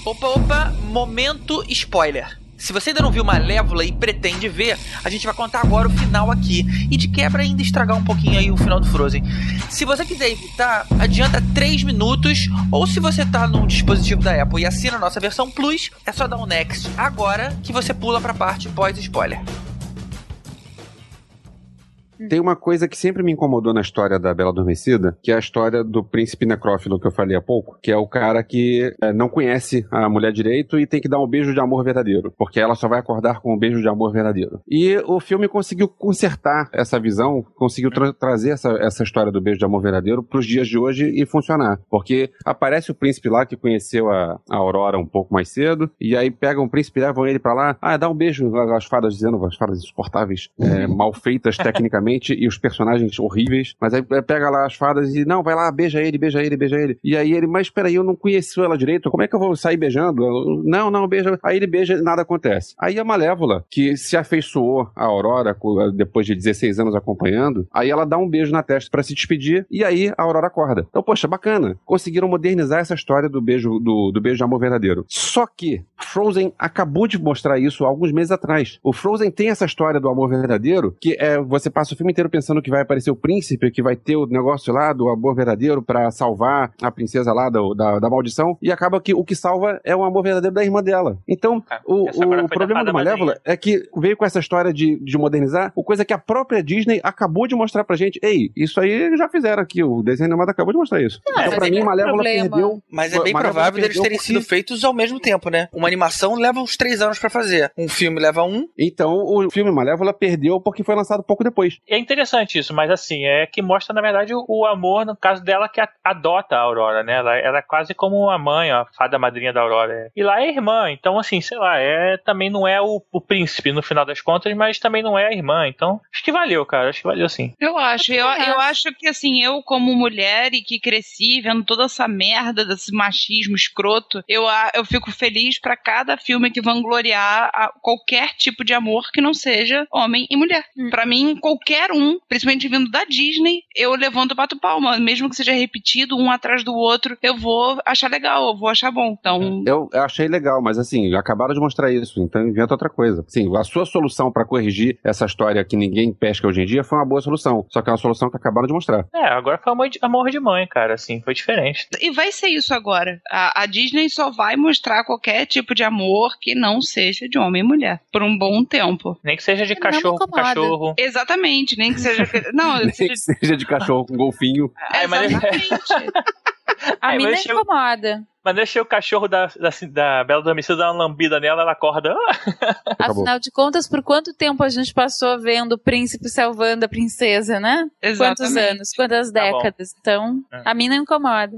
Opa, opa, momento spoiler. Se você ainda não viu Malévola e pretende ver, a gente vai contar agora o final aqui. E de quebra ainda estragar um pouquinho aí o final do Frozen. Se você quiser evitar, adianta 3 minutos. Ou se você tá num dispositivo da Apple e assina a nossa versão Plus, é só dar um Next agora que você pula pra parte pós-spoiler. Tem uma coisa que sempre me incomodou na história da Bela Adormecida, que é a história do príncipe necrófilo que eu falei há pouco, que é o cara que é, não conhece a mulher direito e tem que dar um beijo de amor verdadeiro, porque ela só vai acordar com um beijo de amor verdadeiro. E o filme conseguiu consertar essa visão, conseguiu tra- trazer essa, essa história do beijo de amor verdadeiro para os dias de hoje e funcionar, porque aparece o príncipe lá que conheceu a, a Aurora um pouco mais cedo, e aí pegam o príncipe, levam ele para lá, ah, dá um beijo, as fadas dizendo, as fadas insuportáveis, é, mal feitas tecnicamente, graficamente e os personagens horríveis, mas aí pega lá as fadas e não, vai lá, beija ele, beija ele, beija ele. E aí ele, mas peraí, eu não conheci ela direito, como é que eu vou sair beijando? Não, não, beija. Aí ele beija e nada acontece. Aí a Malévola, que se afeiçoou a Aurora depois de 16 anos acompanhando, aí ela dá um beijo na testa para se despedir e aí a Aurora acorda. Então, poxa, bacana. Conseguiram modernizar essa história do beijo do, do beijo de amor verdadeiro. Só que Frozen acabou de mostrar isso alguns meses atrás. O Frozen tem essa história do amor verdadeiro, que é você passa filme inteiro pensando que vai aparecer o príncipe, que vai ter o negócio lá do amor verdadeiro para salvar a princesa lá do, da, da maldição, e acaba que o que salva é o amor verdadeiro da irmã dela. Então, Ah, o, o problema do Malévola é que veio com essa história de, de modernizar, o coisa que a própria Disney acabou de mostrar pra gente. Ei, isso aí já fizeram aqui, o desenho animado acabou de mostrar isso. então, pra é mim, Malévola problema. perdeu. Mas é bem Malévola provável deles perdeu terem sido feitos ao mesmo tempo, né? Uma animação leva uns três anos pra fazer. Um filme leva um. Então, o filme Malévola perdeu porque foi lançado pouco depois. É interessante isso, mas assim, é que mostra, na verdade, o, o amor, no caso dela, que a- adota a Aurora, né? Ela, ela é quase como a mãe, a fada madrinha da Aurora. E lá é irmã, então, assim, sei lá, é, também não é o, o príncipe no final das contas, mas também não é a irmã. Então, acho que valeu, cara, acho que valeu sim. Eu acho, eu, eu acho. acho que assim, eu como mulher e que cresci vendo toda essa merda desse machismo escroto, eu, a- eu fico feliz pra cada filme que vangloriar a- qualquer tipo de amor que não seja homem e mulher. Hum. Pra mim, qualquer um, principalmente vindo da Disney, eu levanto e bato palma, mesmo que seja repetido um atrás do outro, eu vou achar legal, eu vou achar bom. Então, Eu, eu achei legal, mas assim, acabaram de mostrar isso, então inventa outra coisa. Sim, a sua solução pra corrigir essa história que ninguém pesca hoje em dia foi uma boa solução. Só que é uma solução que acabaram de mostrar. É, agora foi amor de, amor de mãe, cara, assim, foi diferente. E vai ser isso agora. A, a Disney só vai mostrar qualquer tipo de amor que não seja de homem e mulher. Por um bom tempo. Nem que seja de cachorro com cachorro. Exatamente, nem que seja. Não, Nem que seja de cachorro com golfinho. Mas- exatamente. A mina incomoda. Mas deixa o cachorro da, da, da Bela Adormecida dar uma lambida nela, ela acorda. Acabou. Afinal de contas, por quanto tempo a gente passou vendo o príncipe salvando a princesa, né? Quantos Exatamente. anos? Quantas Tá décadas? Então, É. a mina incomoda.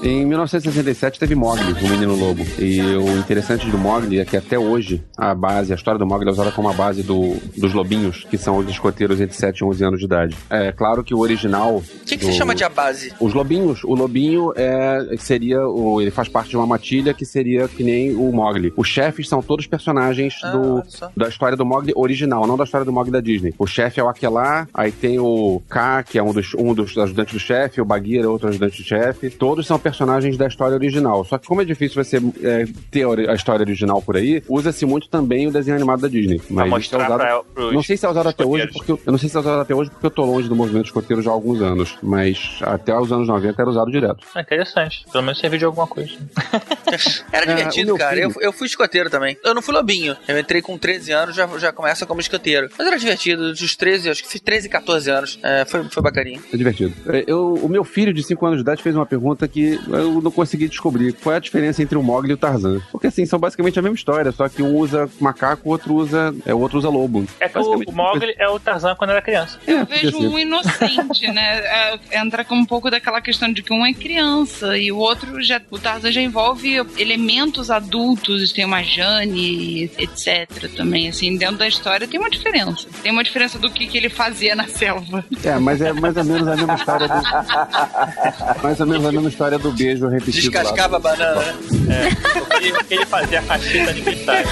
Em 1967 teve Mogli, o Menino Lobo. E o interessante do Mogli é que até hoje a base, a história do Mogli é usada como a base do, dos lobinhos, que são os escoteiros entre 7 e 11 anos de idade. É claro que o original. O que, que do- se chama de a base? Os lobinhos, o lobinho é seria o, ele faz parte de uma matilha que seria que nem o Mogli. Os chefes são todos personagens Ah, do da história do Mogli original, não da história do Mogli da Disney. O chefe é o Aquelar, aí tem o K, que é um dos, um dos ajudantes do chefe, o Bagheera é outro ajudante do chefe. Todos são personagens da história original. Só que como é difícil você é, ter a história original por aí, usa-se muito também o desenho animado da Disney. pra Mas é mostrar usado pra, pros não sei se é usado até hoje, porque eu, não sei se é usado até hoje porque eu tô longe do movimento escoteiro já há alguns anos, mas até os anos 90 era usado direto. Ah, interessante. Pelo menos serviu de alguma coisa. Era É, divertido, meu cara. Eu, eu fui escoteiro também. Eu não fui lobinho. Eu entrei com 13 anos, já, já começa como escoteiro. Mas era divertido. Dos 13, acho que fiz 13 e 14 anos. É, foi, foi bacaninho. É divertido. É, Eu, o meu filho de 5 anos de idade fez uma pergunta que eu não consegui descobrir. Qual é a diferença entre o Mogli e o Tarzan? Porque assim, são basicamente a mesma história, só que um usa macaco, o outro usa, é, o outro usa lobo. É que o, Mogli é o Tarzan quando era criança. É, Eu vejo podia ser. um inocente, né? É, entra com um pouco daquela questão de que um é criança e o outro já. O Tarzan já envolve elementos adultos, tem uma Jane, etc. também. Assim, dentro da história tem uma diferença. Tem uma diferença do que, que ele fazia na selva. É, mas é mais ou menos a mesma história do. mais ou menos a mesma história do beijo repetido. lá. Descascava a banana, né? É. O que ele, fazia a cacheta, ninguém sabe.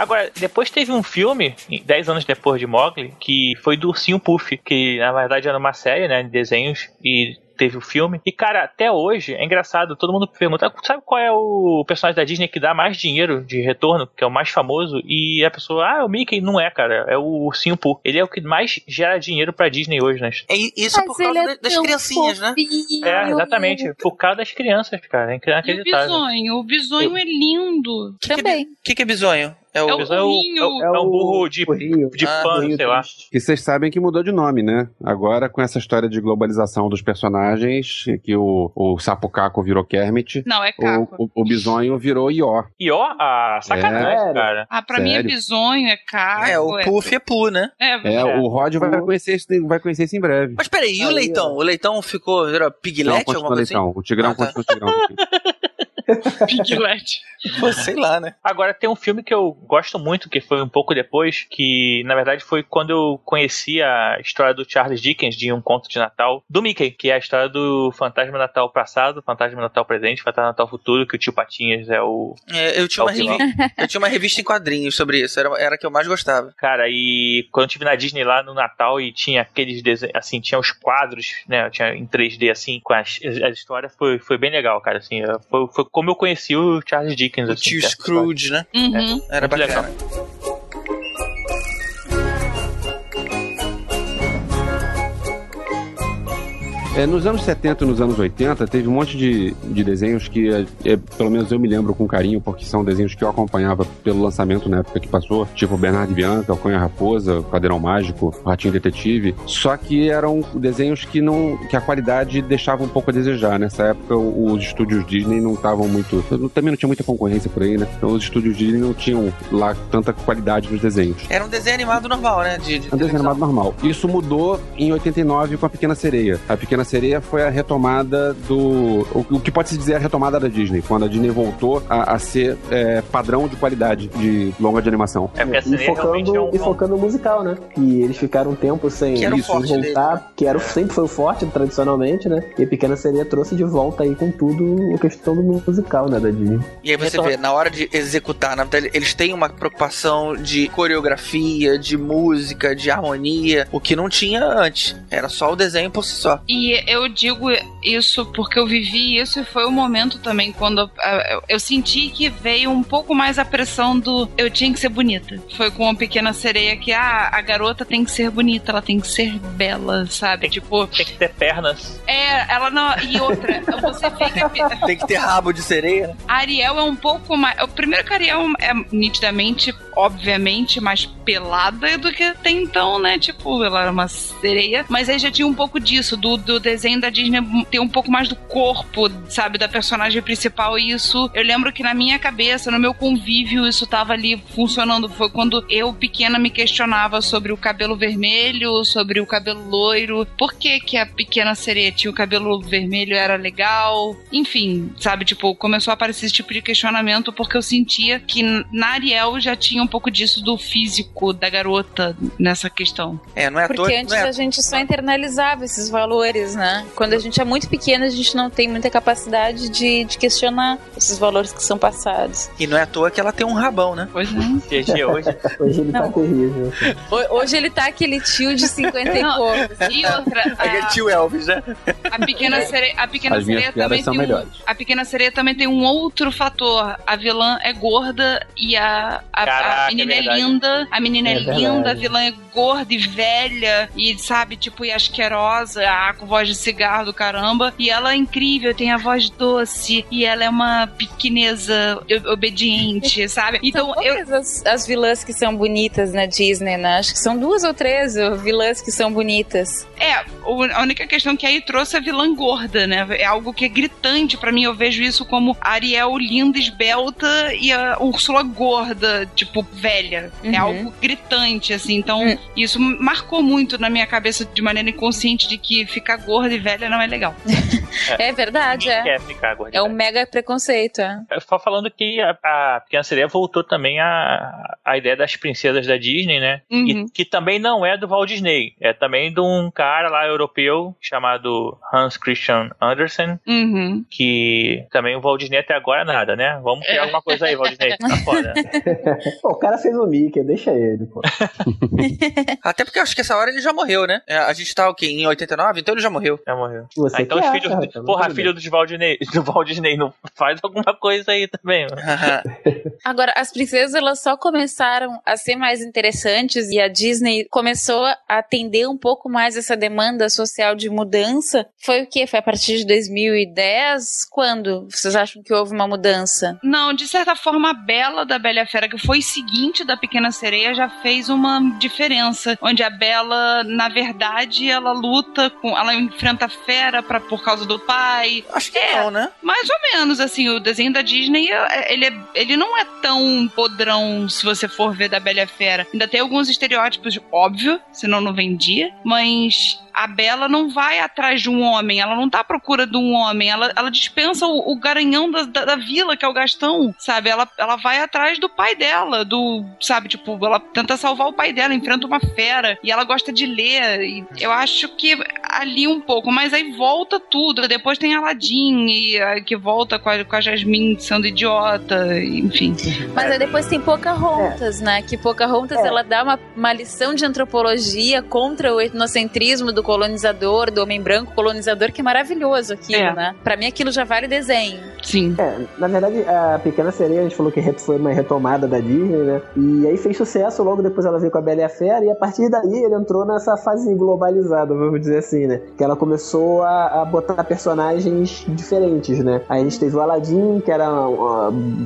Agora, depois teve um filme, 10 anos depois de Mogli, que foi do Ursinho Puff, que na verdade era uma série, né, de desenhos, e teve o filme. E, cara, até hoje é engraçado, todo mundo pergunta, sabe qual é o personagem da Disney que dá mais dinheiro de retorno, que é o mais famoso? E a pessoa, ah, é o Mickey. Não é, cara, é o Ursinho Pooh. Ele é o que mais gera dinheiro pra Disney hoje, né? É isso Mas por causa é da- das criancinhas, né? fofinho. É, exatamente. Por causa das crianças, cara. É E o bisonho? O bisonho é lindo. Também. O que, que é bisonho? É o. É o é, o, burrinho. é, o- é um burro de, burrinho. de Ah, pano, burrinho sei lá. triste. Que vocês sabem que mudou de nome, né? Agora, com essa história de globalização dos personagens, que o, o Sapo Caco virou Kermit, Não, é caco. o, o, o Bisonho virou Ió. E ó, a sacanagem, É. cara. Ah, pra mim é Sério? bisonho, é caco. É, o Puff é Pooh, né? É, É, É. o Rod vai conhecer, isso, vai conhecer isso em breve. Mas peraí, e o Aí, leitão? O leitão ficou, virou Não, piglet, continua alguma coisa assim? leitão. O Tigrão Ah, tá. continua Tigrão. Piglet. Pô, sei lá, né? Agora tem um filme que eu gosto muito, que foi um pouco depois, que na verdade foi quando eu conheci a história do Charles Dickens de Um Conto de Natal, do Mickey, que é a história do Fantasma Natal passado, Fantasma Natal presente, Fantasma Natal futuro, que o tio Patinhas é o. É, eu, tinha uma É o vilão. revi... eu tinha uma revista em quadrinhos sobre isso, era, era a que eu mais gostava. Cara, e quando eu estive na Disney lá no Natal e tinha aqueles desenhos, assim, tinha os quadros, né? Tinha em 3D assim, com as, as histórias, foi, foi bem legal, cara. Assim, foi, foi como eu conheci o Charles Dickens. O assim, tio é Scrooge, né? Uhum. Era Muito legal. É, nos anos 70 e nos anos 80, teve um monte de, de desenhos que, é, é, pelo menos eu me lembro com carinho, porque são desenhos que eu acompanhava pelo lançamento na época que passou, tipo Bernardo e Bianca, o Cunha Raposa, o Cadeirão Mágico, o Ratinho Detetive, só que eram desenhos que não que a qualidade deixava um pouco a desejar. Nessa época, os estúdios Disney não estavam muito... Também não tinha muita concorrência por aí, né? Então os estúdios Disney não tinham lá tanta qualidade nos desenhos. Era um desenho animado normal, né? De, de um desenho animado normal. Isso mudou em 89 com a Pequena Sereia. A Pequena Sereia foi a retomada do. O, o que pode se dizer a retomada da Disney, quando a Disney voltou a, a ser é, padrão de qualidade de longa de animação. É porque a E sereia realmente focando, é um. e focando no musical, né? Que eles ficaram um tempo sem Que isso, forte voltar, que era, o- sempre foi o forte tradicionalmente, né? E a Pequena Sereia trouxe de volta aí com tudo a questão do musical, né, da Disney. E aí você Retorno. vê, na hora de executar, na verdade, eles têm uma preocupação de coreografia, de música, de harmonia, o que não tinha antes. Era só o desenho por si só. E eu digo isso porque eu vivi isso e foi o momento também quando ah, eu, eu senti que veio um pouco mais a pressão do eu tinha que ser bonita. Foi com a pequena sereia que ah, a garota tem que ser bonita, ela tem que ser bela, sabe? Tipo, Tem que ter pernas. é, ela não. E outra, você vê que a, pe- Tem que ter rabo de sereia, a Ariel é um pouco mais. O primeiro que a Ariel é nitidamente, obviamente, mais pelada do que até então, né? Tipo, ela era uma sereia. Mas aí já tinha um pouco disso, do, do desenho da Disney ter um pouco mais do corpo, sabe, da personagem principal. E isso, eu lembro que na minha cabeça, no meu convívio, isso tava ali funcionando. Foi quando eu, pequena, me questionava sobre o cabelo vermelho, sobre o cabelo loiro. Por que, que a pequena sereia tinha o cabelo vermelho era legal? Enfim, sabe, tipo, começou a aparecer esse tipo de questionamento porque eu sentia que na Ariel já tinha um pouco disso do físico da garota nessa questão. É, não é à toa. Porque antes não é a gente só internalizava esses valores, né? Quando a gente é muito pequena, a gente não tem muita capacidade de, de questionar esses valores que são passados. E não é à toa que ela tem um rabão, né? É. GG hoje. Hoje ele tá Não. terrível. Ho- Hoje ele tá aquele tio de 50 e poucos. E outra, Aquele a, tio Elvis, né? a pequena sereia, a pequena As sereia também são tem um, melhores. a pequena sereia também tem um outro fator. A vilã é gorda e a, a, Caraca, a menina é é, linda. A menina é, É linda, a vilã é gorda e velha e sabe, tipo, e asquerosa, ah, com voz de cigarro do caramba. E ela é incrível, tem a voz doce e ela é uma pequeneza obediente, sabe? Então São eu as, as vilãs que são bonitas na Disney, né? Acho que são duas ou três vilãs que são bonitas. É, a única questão que aí trouxe a vilã gorda, né? É algo que é gritante pra mim. Eu vejo isso como Ariel linda, esbelta e a Úrsula gorda, tipo, velha. Uhum. É algo gritante, assim. Então, Hum. isso marcou muito na minha cabeça de maneira inconsciente de que ficar gorda e velha não é legal. É verdade, Ninguém é. quer ficar gordinha. É um mega preconceito, é. Só falando que a, a Pequena Sereia voltou também a, a ideia das princesas da Disney, né? Uhum. Que, que também não é do Walt Disney. É também de um cara lá europeu chamado Hans Christian Andersen. Uhum. Que também o Walt Disney até agora nada, né? Vamos criar alguma coisa aí, Walt Disney. Tá foda. Pô, o cara fez o Mickey, deixa ele, pô. Até porque eu acho que essa hora ele já morreu, né? É, A gente tá o quê? Em 89? Então ele já morreu. Já morreu. Você Ah, então os acha, filhos. Rapaz, mas porra, tudo filho dos Walt Disney, do Walt Disney não faz alguma coisa aí também. Agora, as princesas elas só começaram a ser mais interessantes e a Disney começou a atender um pouco mais essa demanda social de mudança. Foi o quê? Foi a partir de 2010? Quando vocês acham que houve uma mudança? Não, de certa forma, a Bela da Bela e a Fera, que foi seguinte da Pequena Sereia, já fez uma diferença. Onde a Bela, na verdade, ela luta com. Ela enfrenta a fera pra, por causa do pai. Acho que É. não, né? Mais ou menos, assim, o desenho da Disney, é- ele, é- ele não é tão podrão se você for ver da Bela Fera. Ainda tem alguns estereótipos, óbvio, senão não vendia, mas a Bela não vai atrás de um homem, ela não tá à procura de um homem, ela, ela dispensa o, o garanhão da, da, da vila, que é o Gastão, sabe? Ela, ela vai atrás do pai dela, do, sabe, tipo, ela tenta salvar o pai dela, enfrenta uma fera, e ela gosta de ler, e eu acho que ali um pouco, mas aí volta tudo, depois tem Aladdin, e, ah, que volta com a, com a Jasmine sendo idiota, enfim. Mas aí depois tem Pocahontas, né? Que Pocahontas É. ela dá uma, uma lição de antropologia contra o etnocentrismo do colonizador, do homem branco colonizador, que é maravilhoso aquilo, É. né? Pra mim aquilo já vale desenho. Sim. É, na verdade, a Pequena Sereia, a gente falou que foi uma retomada da Disney, né? E aí fez sucesso, logo depois ela veio com a Bela e a Fera, e a partir daí ele entrou nessa fase globalizada, vamos dizer assim, né? Que ela começou a, a botar personagens diferentes, né? Aí a gente teve o Aladdin, que era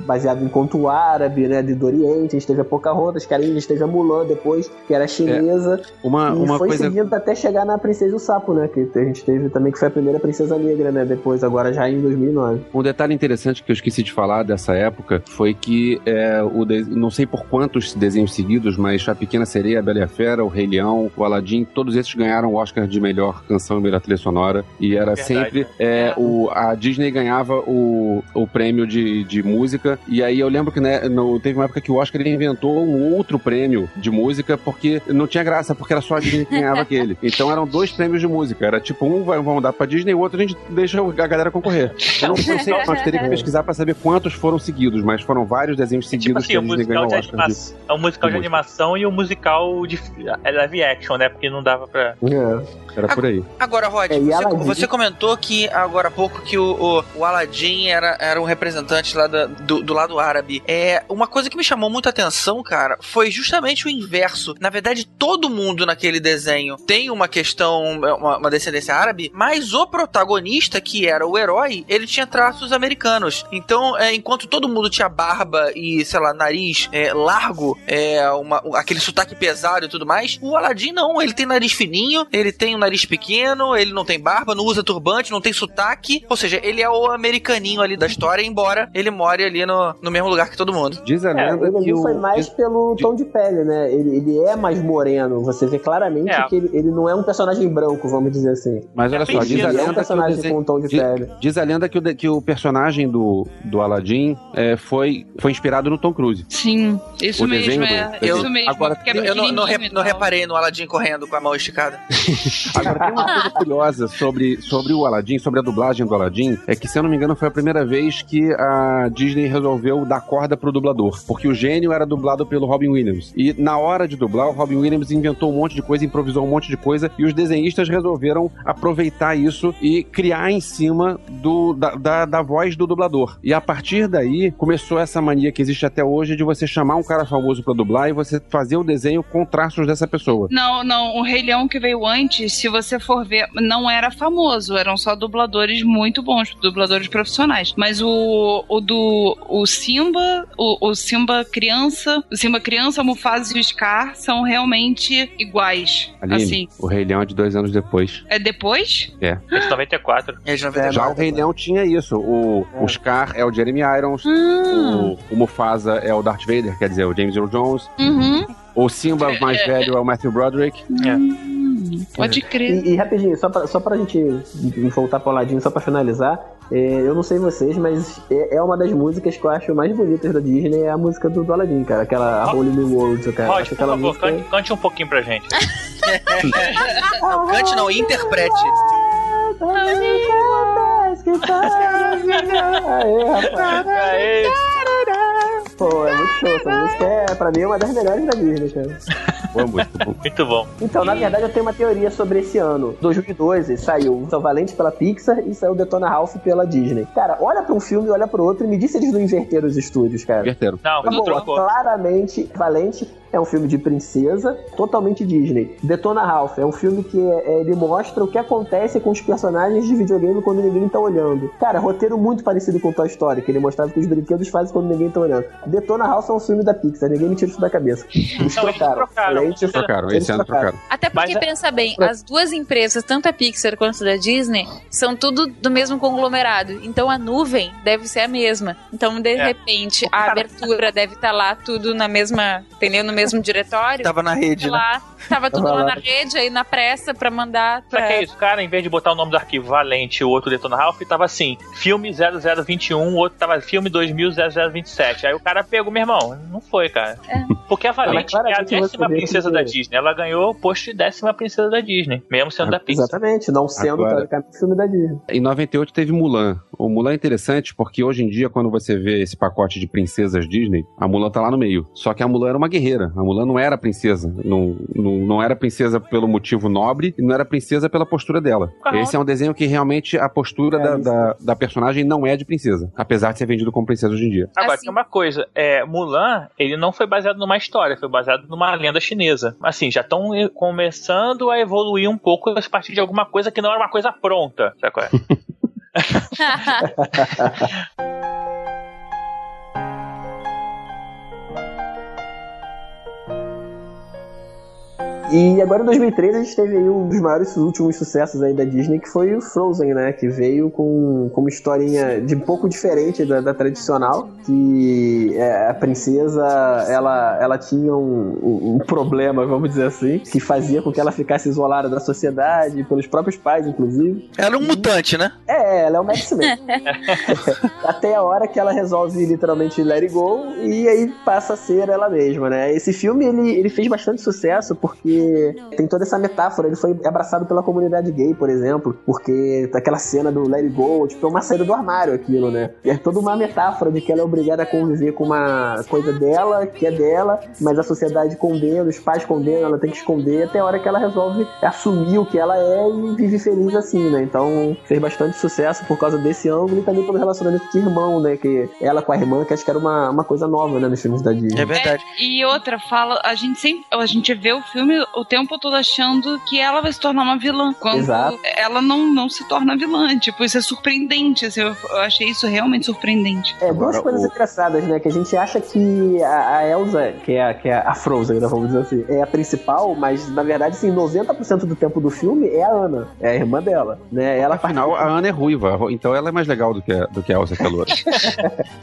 baseado em conto árabe, né? De do Oriente, a gente teve a Pocahontas, que era, a gente teve a Mulan depois, que era chinesa, Uma, e uma foi coisa. seguindo até chegar na Princesa e o Sapo, né? Que a gente teve também, que foi a primeira Princesa Negra, né? Depois, agora já em 2009. Um detalhe interessante que eu esqueci de falar dessa época foi que é, o de- não sei por quantos desenhos seguidos, mas a Pequena Sereia, a Bela e a Fera, o Rei Leão, o Aladdin, todos esses ganharam o Oscar de melhor canção e melhor trilha sonora. E era Verdade, sempre é, o, a Disney ganhava o, o prêmio de, de música. E aí eu lembro que né, no- teve uma época que o Oscar ele inventou um outro prêmio de música porque não tinha graça, porque era só a Disney que ganhava aquele. Então eram dois prêmios de música. Era tipo, um vai, vão dar pra Disney, o outro a gente deixa a galera concorrer. Eu não, não sei, nós teria que pesquisar pra saber quantos foram seguidos, mas foram vários desenhos É seguidos tipo assim, que o a Disney musical ganhou de o Oscar. de- animação. É um musical de de animação e o musical de é live action, né? Porque não dava pra. É. Era por aí. Agora, Rod, É, você, você comentou que agora há pouco que o, o, o Aladdin era, era um representante lá da- do, do lado árabe. É, uma coisa que me chamou muita atenção, cara, foi justamente o inverso. Na verdade, todo mundo naquele desenho tem uma questão, uma, uma descendência árabe, mas o protagonista, que era o herói, ele tinha traços americanos. Então, é, enquanto todo mundo tinha barba e, sei lá, nariz é, largo, é, uma, aquele sotaque pesado e tudo mais, o Aladdin não, ele tem nariz fininho, ele tem um nariz pequeno, ele não tem barba, não usa turbante, não tem sotaque, ou seja, ele é o americaninho ali da história, embora ele more ali no, no mesmo lugar que todo mundo. Diz a lenda Ele que ali o. foi mais diz- pelo tom de pele, né? Ele, ele é mais moreno. Você vê claramente É. que ele, ele não é um personagem branco, vamos dizer assim. Mas olha só, diz a Ele é um lenda que o personagem desenho. com um tom de diz- pele. Diz a lenda que o, de- que o personagem do, do Aladdin é, foi, foi inspirado no Tom Cruise. Sim, isso O mesmo, desenho é. do- isso mesmo. Agora, é Eu não, não, re- não reparei no Aladdin correndo com a mão esticada. Agora, tem uma coisa curiosa sobre, sobre o Aladdin, sobre a dublagem do Aladdin, é que, se eu não me engano, foi a primeira vez que a Disney resolveu dar corda pro dublador. Porque o gênio era dublado pelo Robin Williams. E na hora de dublar, o Robin Williams inventou um monte de coisa, improvisou um monte de coisa, e os desenhistas resolveram aproveitar isso e criar em cima do, da, da, da voz do dublador. E a partir daí, começou essa mania que existe até hoje de você chamar um cara famoso pra dublar e você fazer o desenho com traços dessa pessoa. Não, não, o Rei Leão que veio antes, se você for ver, não era famoso, eram só dubladores muito bons, dubladores profissionais. Mas o, o do o Simba, o, o Simba criança, o Simba criança, o Mufasa e o Scar são realmente iguais. Aline, Assim, o Rei Leão é de dois anos depois. é depois? É. É de 94. É de 99. Já o Rei Leão tinha isso. O, o Scar é o Jeremy Irons. O, o Mufasa é o Darth Vader, quer dizer, o James Earl Jones. Uhum. O Simba mais É, velho é o Matthew Broderick. É. Hum, pode crer. E, e rapidinho, só pra, só pra gente voltar pro ladinho, só pra finalizar, é, eu não sei vocês, mas é, é uma das músicas que eu acho mais bonitas da Disney, é a música do, do Aladdin, cara. Aquela Rod- Holy New World, cara. Rod, acho por aquela favor, música... cante, cante um pouquinho pra gente. Não, cante não, interprete. Aê, rapaz. Aê. Pô, é muito show. Essa música é, pra mim, é uma das melhores da Disney, cara. Boa música. Muito bom. Então, na verdade, eu tenho uma teoria sobre esse ano. 2012 saiu São Valente pela Pixar e saiu Detona Ralph pela Disney. Cara, olha pra um filme, olha pro outro e me diz se eles não inverteram os estúdios, cara. Inverteram. Não, Tá bom, trocou. claramente, Valente é um filme de princesa, totalmente Disney. Detona Ralph é um filme que é, ele mostra o que acontece com os personagens de videogame quando ninguém tá olhando. Cara, roteiro muito parecido com Toy Story, que ele mostrava que os brinquedos fazem quando ninguém tá olhando. Detona Ralph é um filme da Pixar, ninguém me tira isso da cabeça. Eles Não, eles trocaram. Valente- Trocaram, eles esse ano trocaram. Até porque, Mas é- pensa bem, as duas empresas, tanto a Pixar quanto a Disney, são tudo do mesmo conglomerado. Então a nuvem deve ser a mesma. Então, de É. repente, a abertura deve estar lá tudo na mesma, entendeu? No mesmo diretório. Tava na rede, né? lá, tava tudo Tava lá lá. na rede, aí na pressa pra mandar Pra que isso? O cara, em vez de botar o nome do arquivo Valente e o outro Detona Ralph, tava assim, filme 0021, o outro tava filme 2000-0027. Aí o cara pegou, meu irmão, não foi, cara. Porque a Valente é a décima princesa da Disney. Ela ganhou o posto de décima princesa da Disney, mesmo sendo da Pixar. Exatamente, não sendo Agora- filme da Disney. Em 98 teve Mulan. O Mulan é interessante porque hoje em dia, quando você vê esse pacote de princesas Disney, a Mulan tá lá no meio. Só que a Mulan era uma guerreira. A Mulan não era princesa. Não, não, não era princesa pelo motivo nobre e não era princesa pela postura dela. Caramba. Esse é um desenho que realmente a postura É, da, da, da personagem não é de princesa. Apesar de ser vendido como princesa hoje em dia. Agora, Assim- tem uma coisa, é, Mulan, ele não foi baseado numa história, foi baseado numa lenda chinesa. Assim, já estão começando a evoluir um pouco a partir de alguma coisa que não era uma coisa pronta, sabe qual é? E agora em 2003 a gente teve aí um dos maiores últimos sucessos aí da Disney, que foi o Frozen, né? Que veio com, com uma historinha de um pouco diferente da, da tradicional, que é, a princesa, ela, ela tinha um, um- um problema, vamos dizer assim, que fazia com que ela ficasse isolada da sociedade, pelos próprios pais, inclusive. Ela é um mutante, né? É, ela é o X-Men. Até a hora que ela resolve literalmente let it go e aí passa a ser ela mesma, né? Esse filme ele, ele fez bastante sucesso porque tem toda essa metáfora. Ele foi abraçado pela comunidade gay, por exemplo, porque aquela cena do let it go, tipo, é uma saída do armário aquilo, né? E é toda uma metáfora de que ela é obrigada a conviver com uma coisa dela, que é dela, mas a sociedade condena, os pais condenam, ela tem que esconder até a hora que ela resolve assumir o que ela é e vive feliz assim, né? Então fez bastante sucesso por causa desse ângulo e também pelo relacionamento de irmão, né? Que ela com a irmã, que acho que era uma, uma coisa nova, né? Nos filmes da Disney. É verdade. E outra, fala, a gente sempre, a gente vê o filme o tempo todo achando que ela vai se tornar uma vilã. Quando Exato. ela não, não se torna vilã. Tipo, isso é surpreendente. assim, eu, eu achei isso realmente surpreendente. É, duas Agora, coisas o- engraçadas, né? Que a gente acha que a, a Elsa, que é, a- que é a Frozen, né, vamos dizer assim, é a principal, mas na verdade, assim, 90% do tempo do filme é a Ana, é a irmã dela, né? Ela Afinal, a Ana é ruiva, então ela é mais legal do que a, do que a Elsa, que é loura.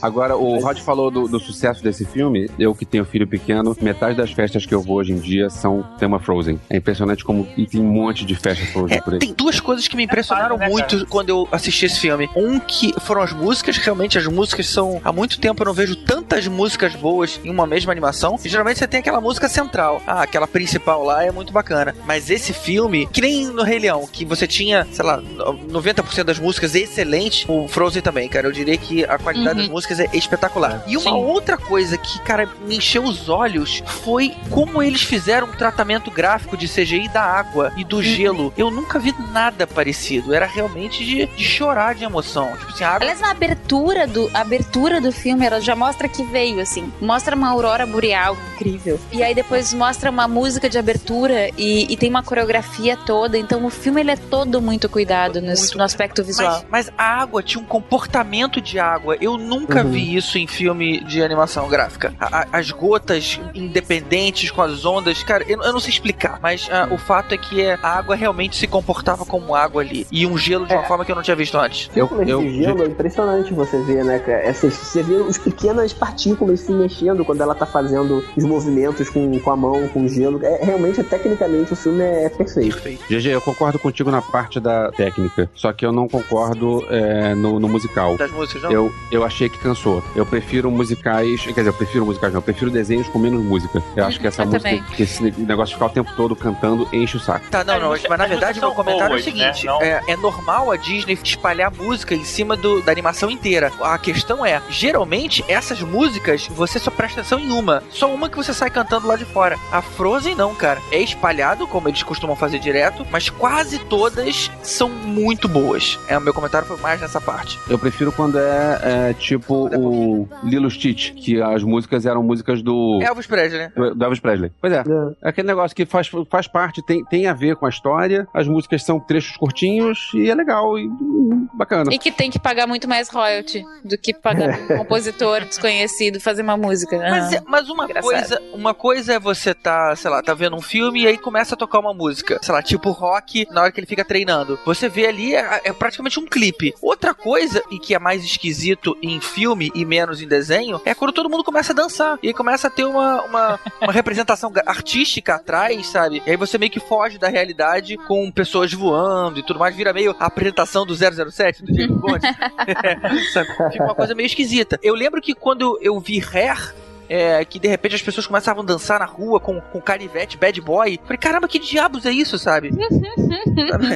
Agora, o Rod falou do, do sucesso desse filme. Eu que tenho filho pequeno, metade das festas que eu vou hoje em dia são tema Frozen. É impressionante como e tem um monte de festas Frozen É, por aí. tem duas coisas que me impressionaram né, muito quando eu assisti esse filme. Um que foram as músicas, realmente as músicas são. Há muito tempo eu não vejo tantas músicas boas em uma mesma animação. E geralmente você tem aquela música central. Ah, aquela principal lá é muito bacana. Mas esse filme, que nem no Rei Leão, que você tinha, sei lá, 90% das músicas excelentes, o Frozen também, cara. Eu diria que a qualidade Uhum. das músicas é espetacular. E uma Sim. outra coisa que, cara, me encheu os olhos foi como eles fizeram um tratamento gráfico de CGI da água e do gelo. Eu nunca vi nada parecido. Era realmente de, de chorar de emoção. Tipo assim, a água. Aliás, na abertura do, a abertura do filme, ela já mostra que veio, assim. Mostra uma aurora boreal incrível. E aí depois mostra uma música de abertura e, e tem uma coreografia toda. Então o filme, ele é todo muito cuidado no, Muito. no aspecto visual. Mas, mas a água tinha um comportamento de água. Eu nunca Uhum. vi isso em filme de animação gráfica. A- a- as gotas independentes com as ondas. Cara, eu, eu não sei explicar, mas ah, o fato é que a água realmente se comportava como água ali. E um gelo de uma É. forma que eu não tinha visto antes. Eu, eu, de gelo é impressionante você ver, né, cara? Essas, você vê os pequenas partículas se mexendo quando ela tá fazendo os movimentos com, com a mão, com o gelo. É, realmente, tecnicamente, o filme é perfeito. Perfeito. GG, eu concordo contigo na parte da técnica, só que eu não concordo é, no, no musical. Das músicas, não? Eu, eu achei que cansou. Eu prefiro musicais. Quer dizer, eu prefiro musicais, não. Eu prefiro desenhos com menos música. Eu acho que essa Eu música, também. que esse negócio de ficar o tempo todo cantando, enche o saco. Tá, não, não, mas na verdade meu comentário são é o boas, seguinte: né? É, é normal a Disney espalhar música em cima do- da animação inteira. A questão é, geralmente essas músicas você só presta atenção em uma, só uma que você sai cantando lá de fora. A Frozen não, cara. É espalhado, como eles costumam fazer direto, mas quase todas são muito boas. É, o meu comentário foi mais nessa parte. Eu prefiro quando é, é, tipo o Lilo Stitch, que as músicas eram músicas do. Elvis Presley, né? do do Elvis Presley. Pois é. É aquele negócio que faz, faz parte, tem, tem a ver com a história, as músicas são trechos curtinhos e é legal e hum, bacana. E que tem que pagar muito mais royalty do que pagar um compositor desconhecido fazer uma música. Mas, Ah. mas uma engraçado. coisa, uma coisa é você tá, sei lá, tá vendo um filme e aí começa a tocar uma música, sei lá, tipo rock, na hora que ele fica treinando. Você vê ali é, é praticamente um clipe. Outra coisa e que é mais esquisito em filme e menos em desenho é quando todo mundo começa a dançar e aí começa a ter uma, uma, uma representação artística atrás, sabe? E aí você meio que foge da realidade com pessoas voando e tudo mais, vira meio a apresentação do 007 do James Bond. Fica uma coisa meio esquisita. Eu lembro que quando eu vi Hair, é, que de repente as pessoas começavam a dançar na rua com, com canivete, bad boy. Falei, caramba, que diabos é isso, sabe?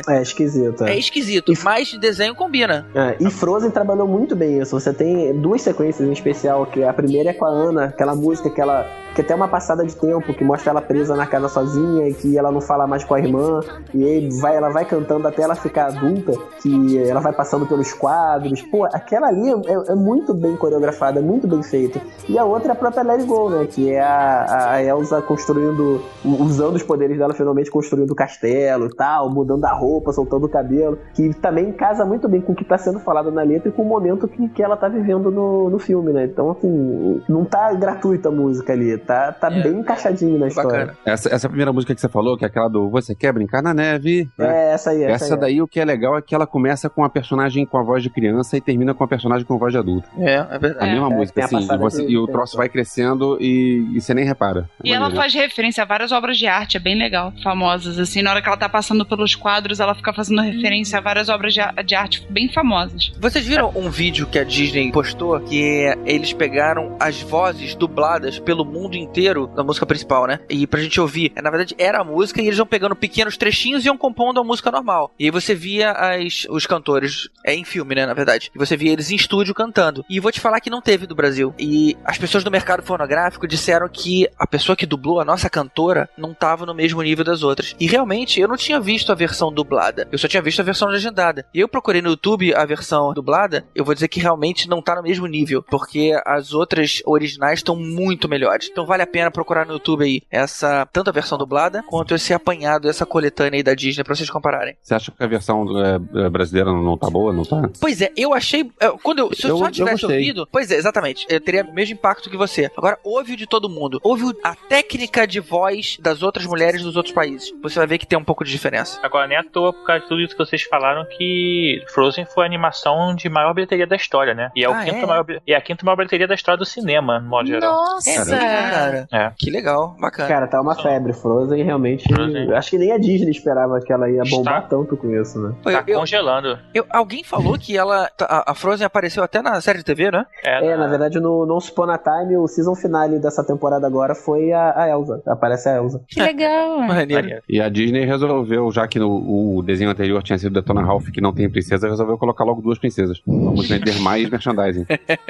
É esquisito. É É. esquisito, mas desenho combina. É, e Frozen trabalhou muito bem isso. Você tem duas sequências em especial, que a primeira é com a Ana, aquela música que ela. Que até uma passada de tempo, que mostra ela presa na casa sozinha e que ela não fala mais com a irmã. E aí vai, ela vai cantando até ela ficar adulta, que ela vai passando pelos quadros. Pô, aquela ali é, é muito bem coreografada, é muito bem feita. E a outra é a própria Let It Go, né? Que é a, a Elsa construindo, usando os poderes dela, finalmente construindo o castelo e tal, mudando a roupa, soltando o cabelo. Que também casa muito bem com o que tá sendo falado na letra e com o momento que, que ela tá vivendo no, no filme, né? Então, assim, não tá gratuita a música ali, tá, tá É. bem encaixadinho na história. Bacana. Essa, essa primeira música que você falou, que é aquela do Você Quer Brincar na Neve? né? É, essa aí, essa, Essa aí. daí, o que é legal é que ela começa com a personagem com a voz de criança e termina com a personagem com voz de adulto. É, é A verdade. mesma é, música, tem a assim, e, você- e o troço vai crescendo e, e você nem repara. É E ela maneiro. faz referência a várias obras de arte, é bem legal, famosas, assim. Na hora que ela tá passando pelos quadros, ela fica fazendo referência a várias obras de, a- de arte bem famosas. Vocês viram um vídeo que a Disney postou que eles pegaram as vozes dubladas pelo mundo inteiro da música principal, né? E pra gente ouvir. Na verdade, era a música e eles iam pegando pequenos trechinhos e iam compondo a música normal. E aí você via as, os cantores, é em filme, né? Na verdade. E você via eles em estúdio cantando. E vou te falar que não teve do Brasil. E as pessoas do mercado fonográfico disseram que a pessoa que dublou a nossa cantora não tava no mesmo nível das outras. E realmente, eu não tinha visto a versão dublada. Eu só tinha visto a versão legendada. E eu procurei no YouTube a versão dublada, eu vou dizer que realmente não tá no mesmo nível, porque as outras originais estão muito melhores. Então vale a pena procurar no YouTube aí essa tanto a versão dublada quanto esse apanhado, essa coletânea aí da Disney pra vocês compararem. Você acha que a versão é, é, brasileira não, tá boa? Não tá? Pois é, eu achei. é, Quando eu, se eu, Eu- só eu tivesse gostei. ouvido. Pois é, exatamente. Eu teria o mesmo impacto que você. Agora, ouve o de todo mundo. Ouve o- a técnica de voz das outras mulheres dos outros países. Você vai ver que tem um pouco de diferença. Agora, nem à toa, por causa de tudo isso que vocês falaram, que Frozen foi a animação de maior bilheteria da história, né? E é, o Ah, quinto é? Maior, é a quinta maior bilheteria da história do cinema, no modo geral. Nossa! É cara. É. Que legal, bacana. Cara, tá uma febre. Frozen realmente. Frozen. Acho que nem a Disney esperava que ela ia bombar Está- tanto com isso, né? Tá eu- congelando. eu- alguém falou que ela. A, a Frozen apareceu até na série de TV, né? É, na verdade, no, no Upon a Time, o season finale dessa temporada agora foi a, a Elsa. Aparece a Elsa. Que legal! Maneiro. E a Disney resolveu, já que no, o desenho anterior tinha sido Detona Ralph, que não tem princesa, resolveu colocar logo duas princesas. Vamos vender mais merchandising.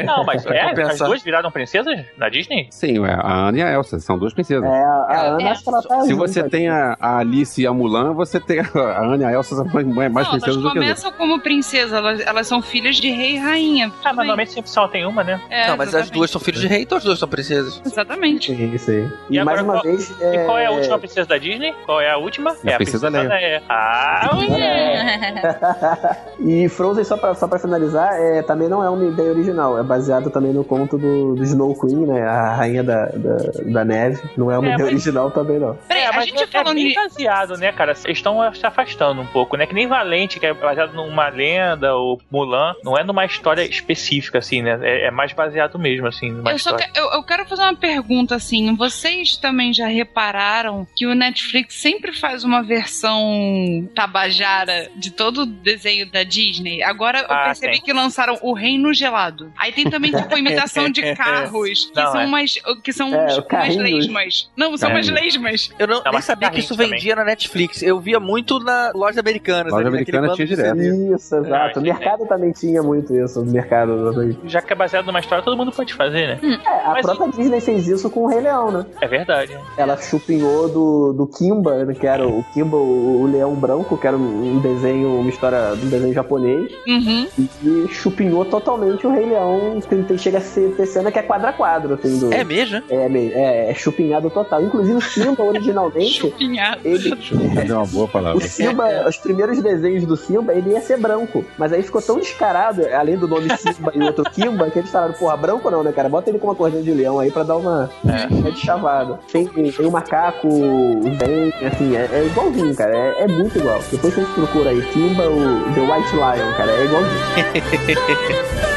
Não, mas é, as duas viraram princesas na Disney? Sim, ué, a Ana e a Elsa, são duas princesas. É, a, a É, Ana, é. acho que ela tá. Se junto você tem a, a Alice e a Mulan, você tem a, a Ana e a Elsa são mais, mais não, elas princesas do que as outras. começam como princesa, elas, elas são filhas de rei e rainha. Ah, mas normalmente sempre só tem uma, né? É, não, mas as exatamente. duas são filhos de rei, então as duas são princesas. Exatamente. Sim, sim. E, E mais uma qual- vez. E qual é a última princesa da Disney? Qual é a última? É a Princesa Leia. Ah, e Frozen, só pra, só pra finalizar, é, também não é uma ideia original. É baseado também no conto do, do Snow Queen, né? A rainha da. Da, da neve. Não é uma É, mas- original também, não. Peraí, É, a gente é falou bem ni- baseado, né, cara? Eles estão se afastando um pouco, né? Que nem Valente, que é baseado numa lenda, ou Mulan, não é numa história específica, assim, né? É, é mais baseado mesmo, assim, numa Eu, só história. que- eu, eu quero fazer uma pergunta assim. Vocês também já repararam que o Netflix sempre faz uma versão tabajara de todo o desenho da Disney? Agora eu Ah, percebi tem. que lançaram o Reino Gelado. Aí tem também tipo imitação de carros que Não, são é. umas que são É, uns- umas lesmas. Não, são umas lesmas. Eu não, Não, nem sabia que isso também. vendia na Netflix. Eu via muito na loja americana. Loja americana tinha direto. Isso, exato. É, O mercado também tinha muito isso. O mercado. Já que é baseado numa história, todo mundo pode fazer, né? É, a Mas- própria Disney fez isso com o Rei Leão, né? É verdade. Ela chupinhou do, do Kimba, né, que era o Kimba, o, o Leão Branco, que era um desenho, uma história de um desenho japonês, Uhum. e chupinhou totalmente o Rei Leão, que tem, chega a ser ter cena que é quadra a quadro, assim, do, É mesmo? é, me- é, é chupinhado total. Inclusive o Simba, originalmente, Chupinhado. ele, É uma boa o palavra. Simba, os primeiros desenhos do Simba, ele ia ser branco. Mas aí ficou tão descarado, além do nome Simba e outro Kimba, que eles falaram, porra, branco não, né, cara? Bota ele com uma corzinha de leão aí pra dar uma, uma de chavada. Tem, tem o macaco, o bem, assim, é, é igualzinho, cara. É, é muito igual. Depois vocês procuram aí, Kimba, o The White Lion, cara, é igualzinho.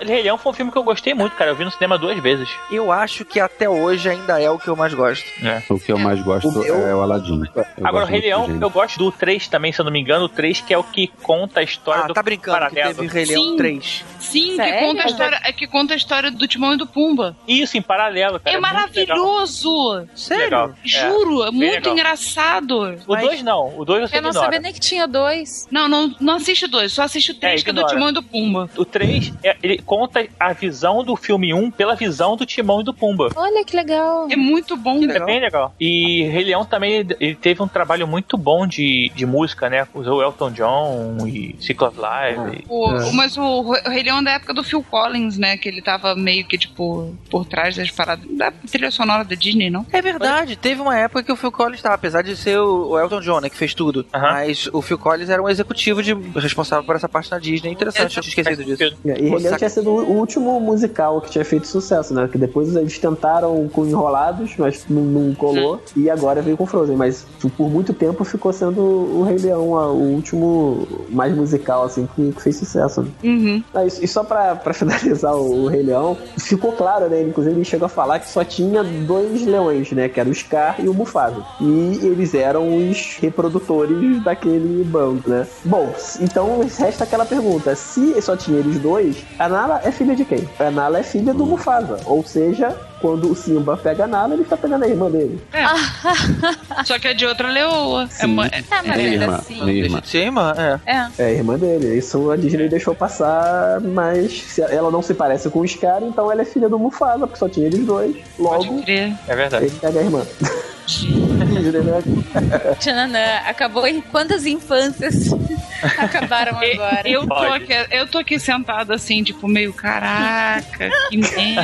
Rei Leão foi um filme que eu gostei muito, cara. Eu vi no cinema duas vezes. Eu acho que até hoje ainda é o que eu mais gosto. É. O que eu mais gosto O meu- é o Aladdin. Eu Agora, o Rei Leão, eu gosto do 3 também, se eu não me engano. O 3 que é o que conta a história Ah, do tá brincando que paralelo. teve Rei Leão Sim. 3. Sim, que conta, a história, é que conta a história do Timão e do Pumba. Isso, em paralelo, cara. é legal. maravilhoso! Sério? Legal. É. Juro, é muito legal. engraçado. O 2 não, o 2 você Eu não ignora. sabia nem que tinha dois. Não, não, não assiste o dois, só assiste o três, É, que é do. Timão e do Pumba. O 3, é, ele conta a visão do filme 1 pela visão do Timão e do Pumba. Olha que legal. É muito bom. É legal. bem legal. E Rei Leão também, ele- teve um trabalho muito bom de, de música, né? Usou Elton John e Cycle of Life. O- É. Mas o, o Rei Leão é da época do Phil Collins, né? Que ele tava meio que, tipo, por trás das paradas. Da trilha sonora da Disney, não? É verdade, teve uma época que o Phil Collins estava, apesar de ser o o Elton John, né, que fez tudo. Aham. Mas o Phil Collins era um executivo de, responsável por essa parte na Disney. Interessante, eu tinha esquecido disso. E Rei Leão Saca- tinha sido o último musical que tinha feito sucesso, né? Que depois eles tentaram com Enrolados, mas não, não colou. E agora veio com Frozen. Mas por muito tempo ficou sendo o Rei Leão a- o último mais musical, assim, que, que fez sucesso. Né? Uhum. Ah, e, e só pra, pra finalizar o, o Rei Leão, ficou claro, né? Inclusive ele chegou a falar que só tinha dois leões, né? Que era o Scar e o Mufasa. E eles eram os reprodutores daquele bando, né? Bom, então resta aquela pergunta: se só tinha eles dois, a Nala é filha de quem? A Nala é filha do Mufasa. Ou seja, quando o Simba pega a Nala, ele tá pegando a irmã dele. Só que é de outra leoa. É, uma- é- Ah, mas Minha ainda irmã, assim. irmã. de ser irmã, é. É. É a irmã dele. Isso a Disney deixou passar, mas se ela não se parece com o Scar, então ela é filha do Mufasa, porque só tinha eles dois. pode Logo, crer. É verdade. ele pega a irmã. Tchananã, acabou em quantas infâncias acabaram agora? Eu tô, aqui, eu tô aqui sentada assim, tipo, meio caraca, que merda. hein?"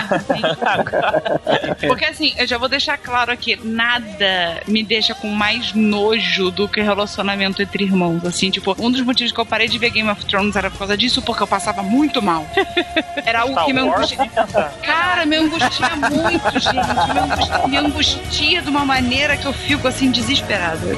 Porque assim, eu já vou deixar claro aqui, nada me deixa com mais nojo do que relacionamento entre irmãos. Assim, tipo, um dos motivos que eu parei de ver Game of Thrones era por causa disso, porque eu passava muito mal. Era algo Star que me angustia. Cara, me angustia muito, gente. Me angustia, me angustia de uma maneira que eu fico assim, desesperada.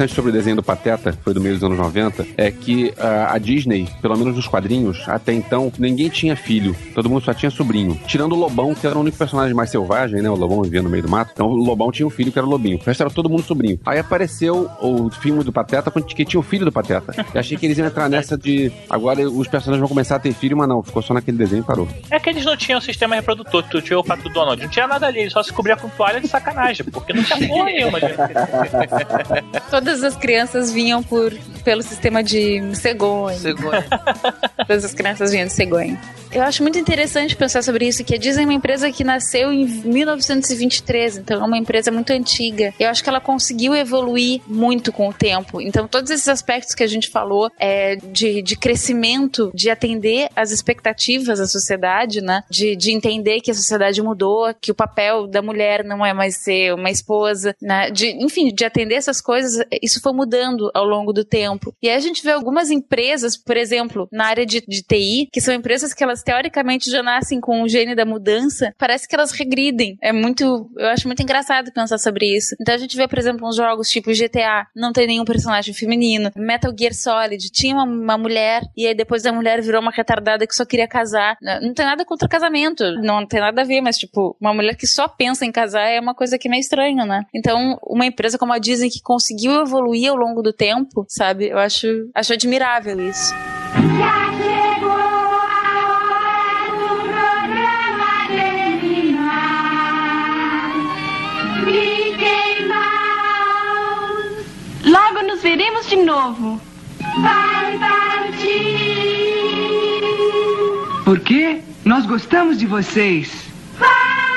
Interessante sobre o desenho do Pateta, foi do meio dos anos 90, é que ah, a Disney, pelo menos nos quadrinhos, até então, ninguém tinha filho. Todo mundo só tinha sobrinho. Tirando o Lobão, que era o único personagem mais selvagem, né? O Lobão vivia no meio do mato. Então o Lobão tinha um filho que era o Lobinho. O resto era todo mundo sobrinho. Aí apareceu o filme do Pateta que tinha o filho do Pateta. Eu achei que eles iam entrar nessa de agora os personagens vão começar a ter filho, mas não, ficou só naquele desenho e parou. É que eles não tinham sistema reprodutor, tu tinha o pato do Donald. Não tinha nada ali, ele só se cobria com toalha de sacanagem, porque não tinha porra nenhuma. gente. Todas as crianças vinham por, pelo sistema de cegonha. Cegonha. Todas as crianças vinham de cegonha. Eu acho muito interessante pensar sobre isso, que a Disney é uma empresa que nasceu em 1923, então é uma empresa muito antiga. Eu acho que ela conseguiu evoluir muito com o tempo. Então, todos esses aspectos que a gente falou é, de, de crescimento, de atender às expectativas da sociedade, né? De, de entender que a sociedade mudou, que o papel da mulher não é mais ser uma esposa, né? De, enfim, de atender essas coisas, isso foi mudando ao longo do tempo. E aí a gente vê algumas empresas, por exemplo, na área de, de TI, que são empresas que elas teoricamente já nascem com o gene da mudança, parece que elas regridem. É muito. Eu acho muito engraçado pensar sobre isso. Então a gente vê, por exemplo, uns jogos tipo GTA, não tem nenhum personagem feminino. Metal Gear Solid, tinha uma, uma mulher, e aí depois da mulher virou uma retardada que só queria casar. Não tem nada contra casamento, não tem nada a ver, mas tipo, uma mulher que só pensa em casar é uma coisa que é meio estranha, né? Então, uma empresa como a Disney que conseguiu evoluir ao longo do tempo, sabe? Eu acho, acho admirável isso. Logo nos veremos de novo. Vai partir. Por quê? Nós gostamos de vocês. Life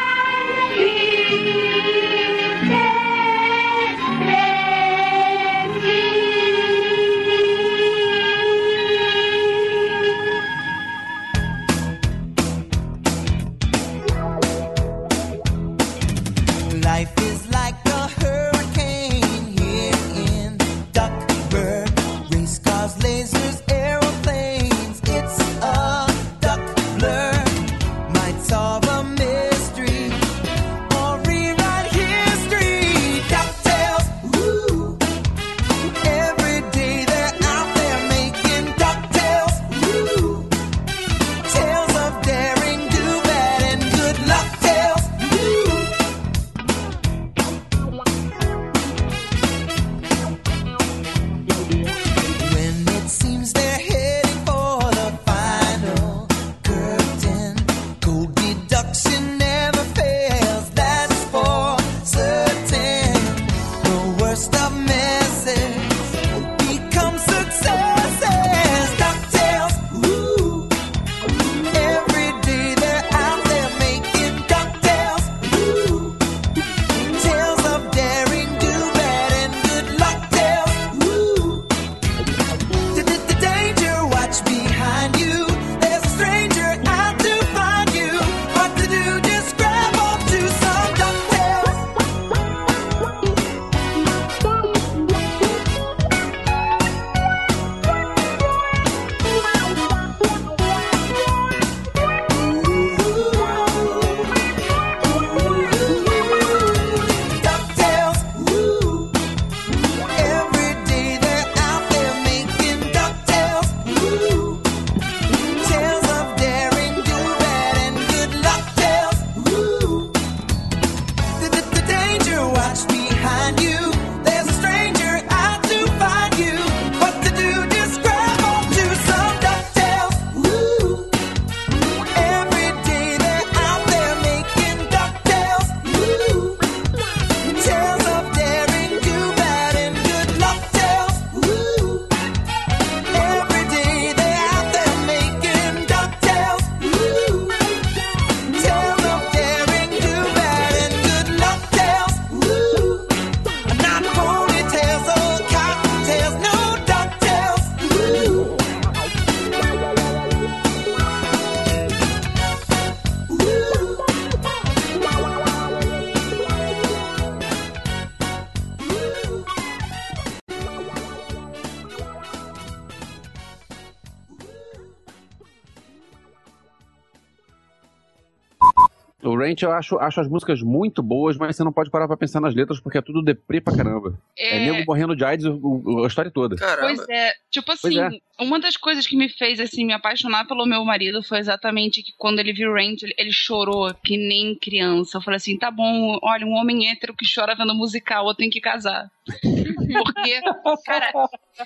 eu acho, acho as músicas muito boas, mas você não pode parar pra pensar nas letras porque é tudo deprê pra caramba. É, É. nego morrendo de AIDS o- o- a história toda. Pois é, tipo assim, é. Uma das coisas que me fez assim me apaixonar pelo meu marido foi exatamente que quando ele viu Ranch, ele, ele chorou que nem criança. Eu falei assim, tá bom, olha, um homem hétero que chora vendo musical, eu tenho que casar. Porque, cara,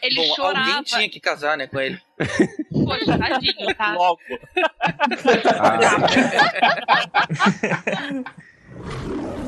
ele Bom, chorava. alguém tinha que casar, né, com ele. Poxa, tadinho, tá? Logo.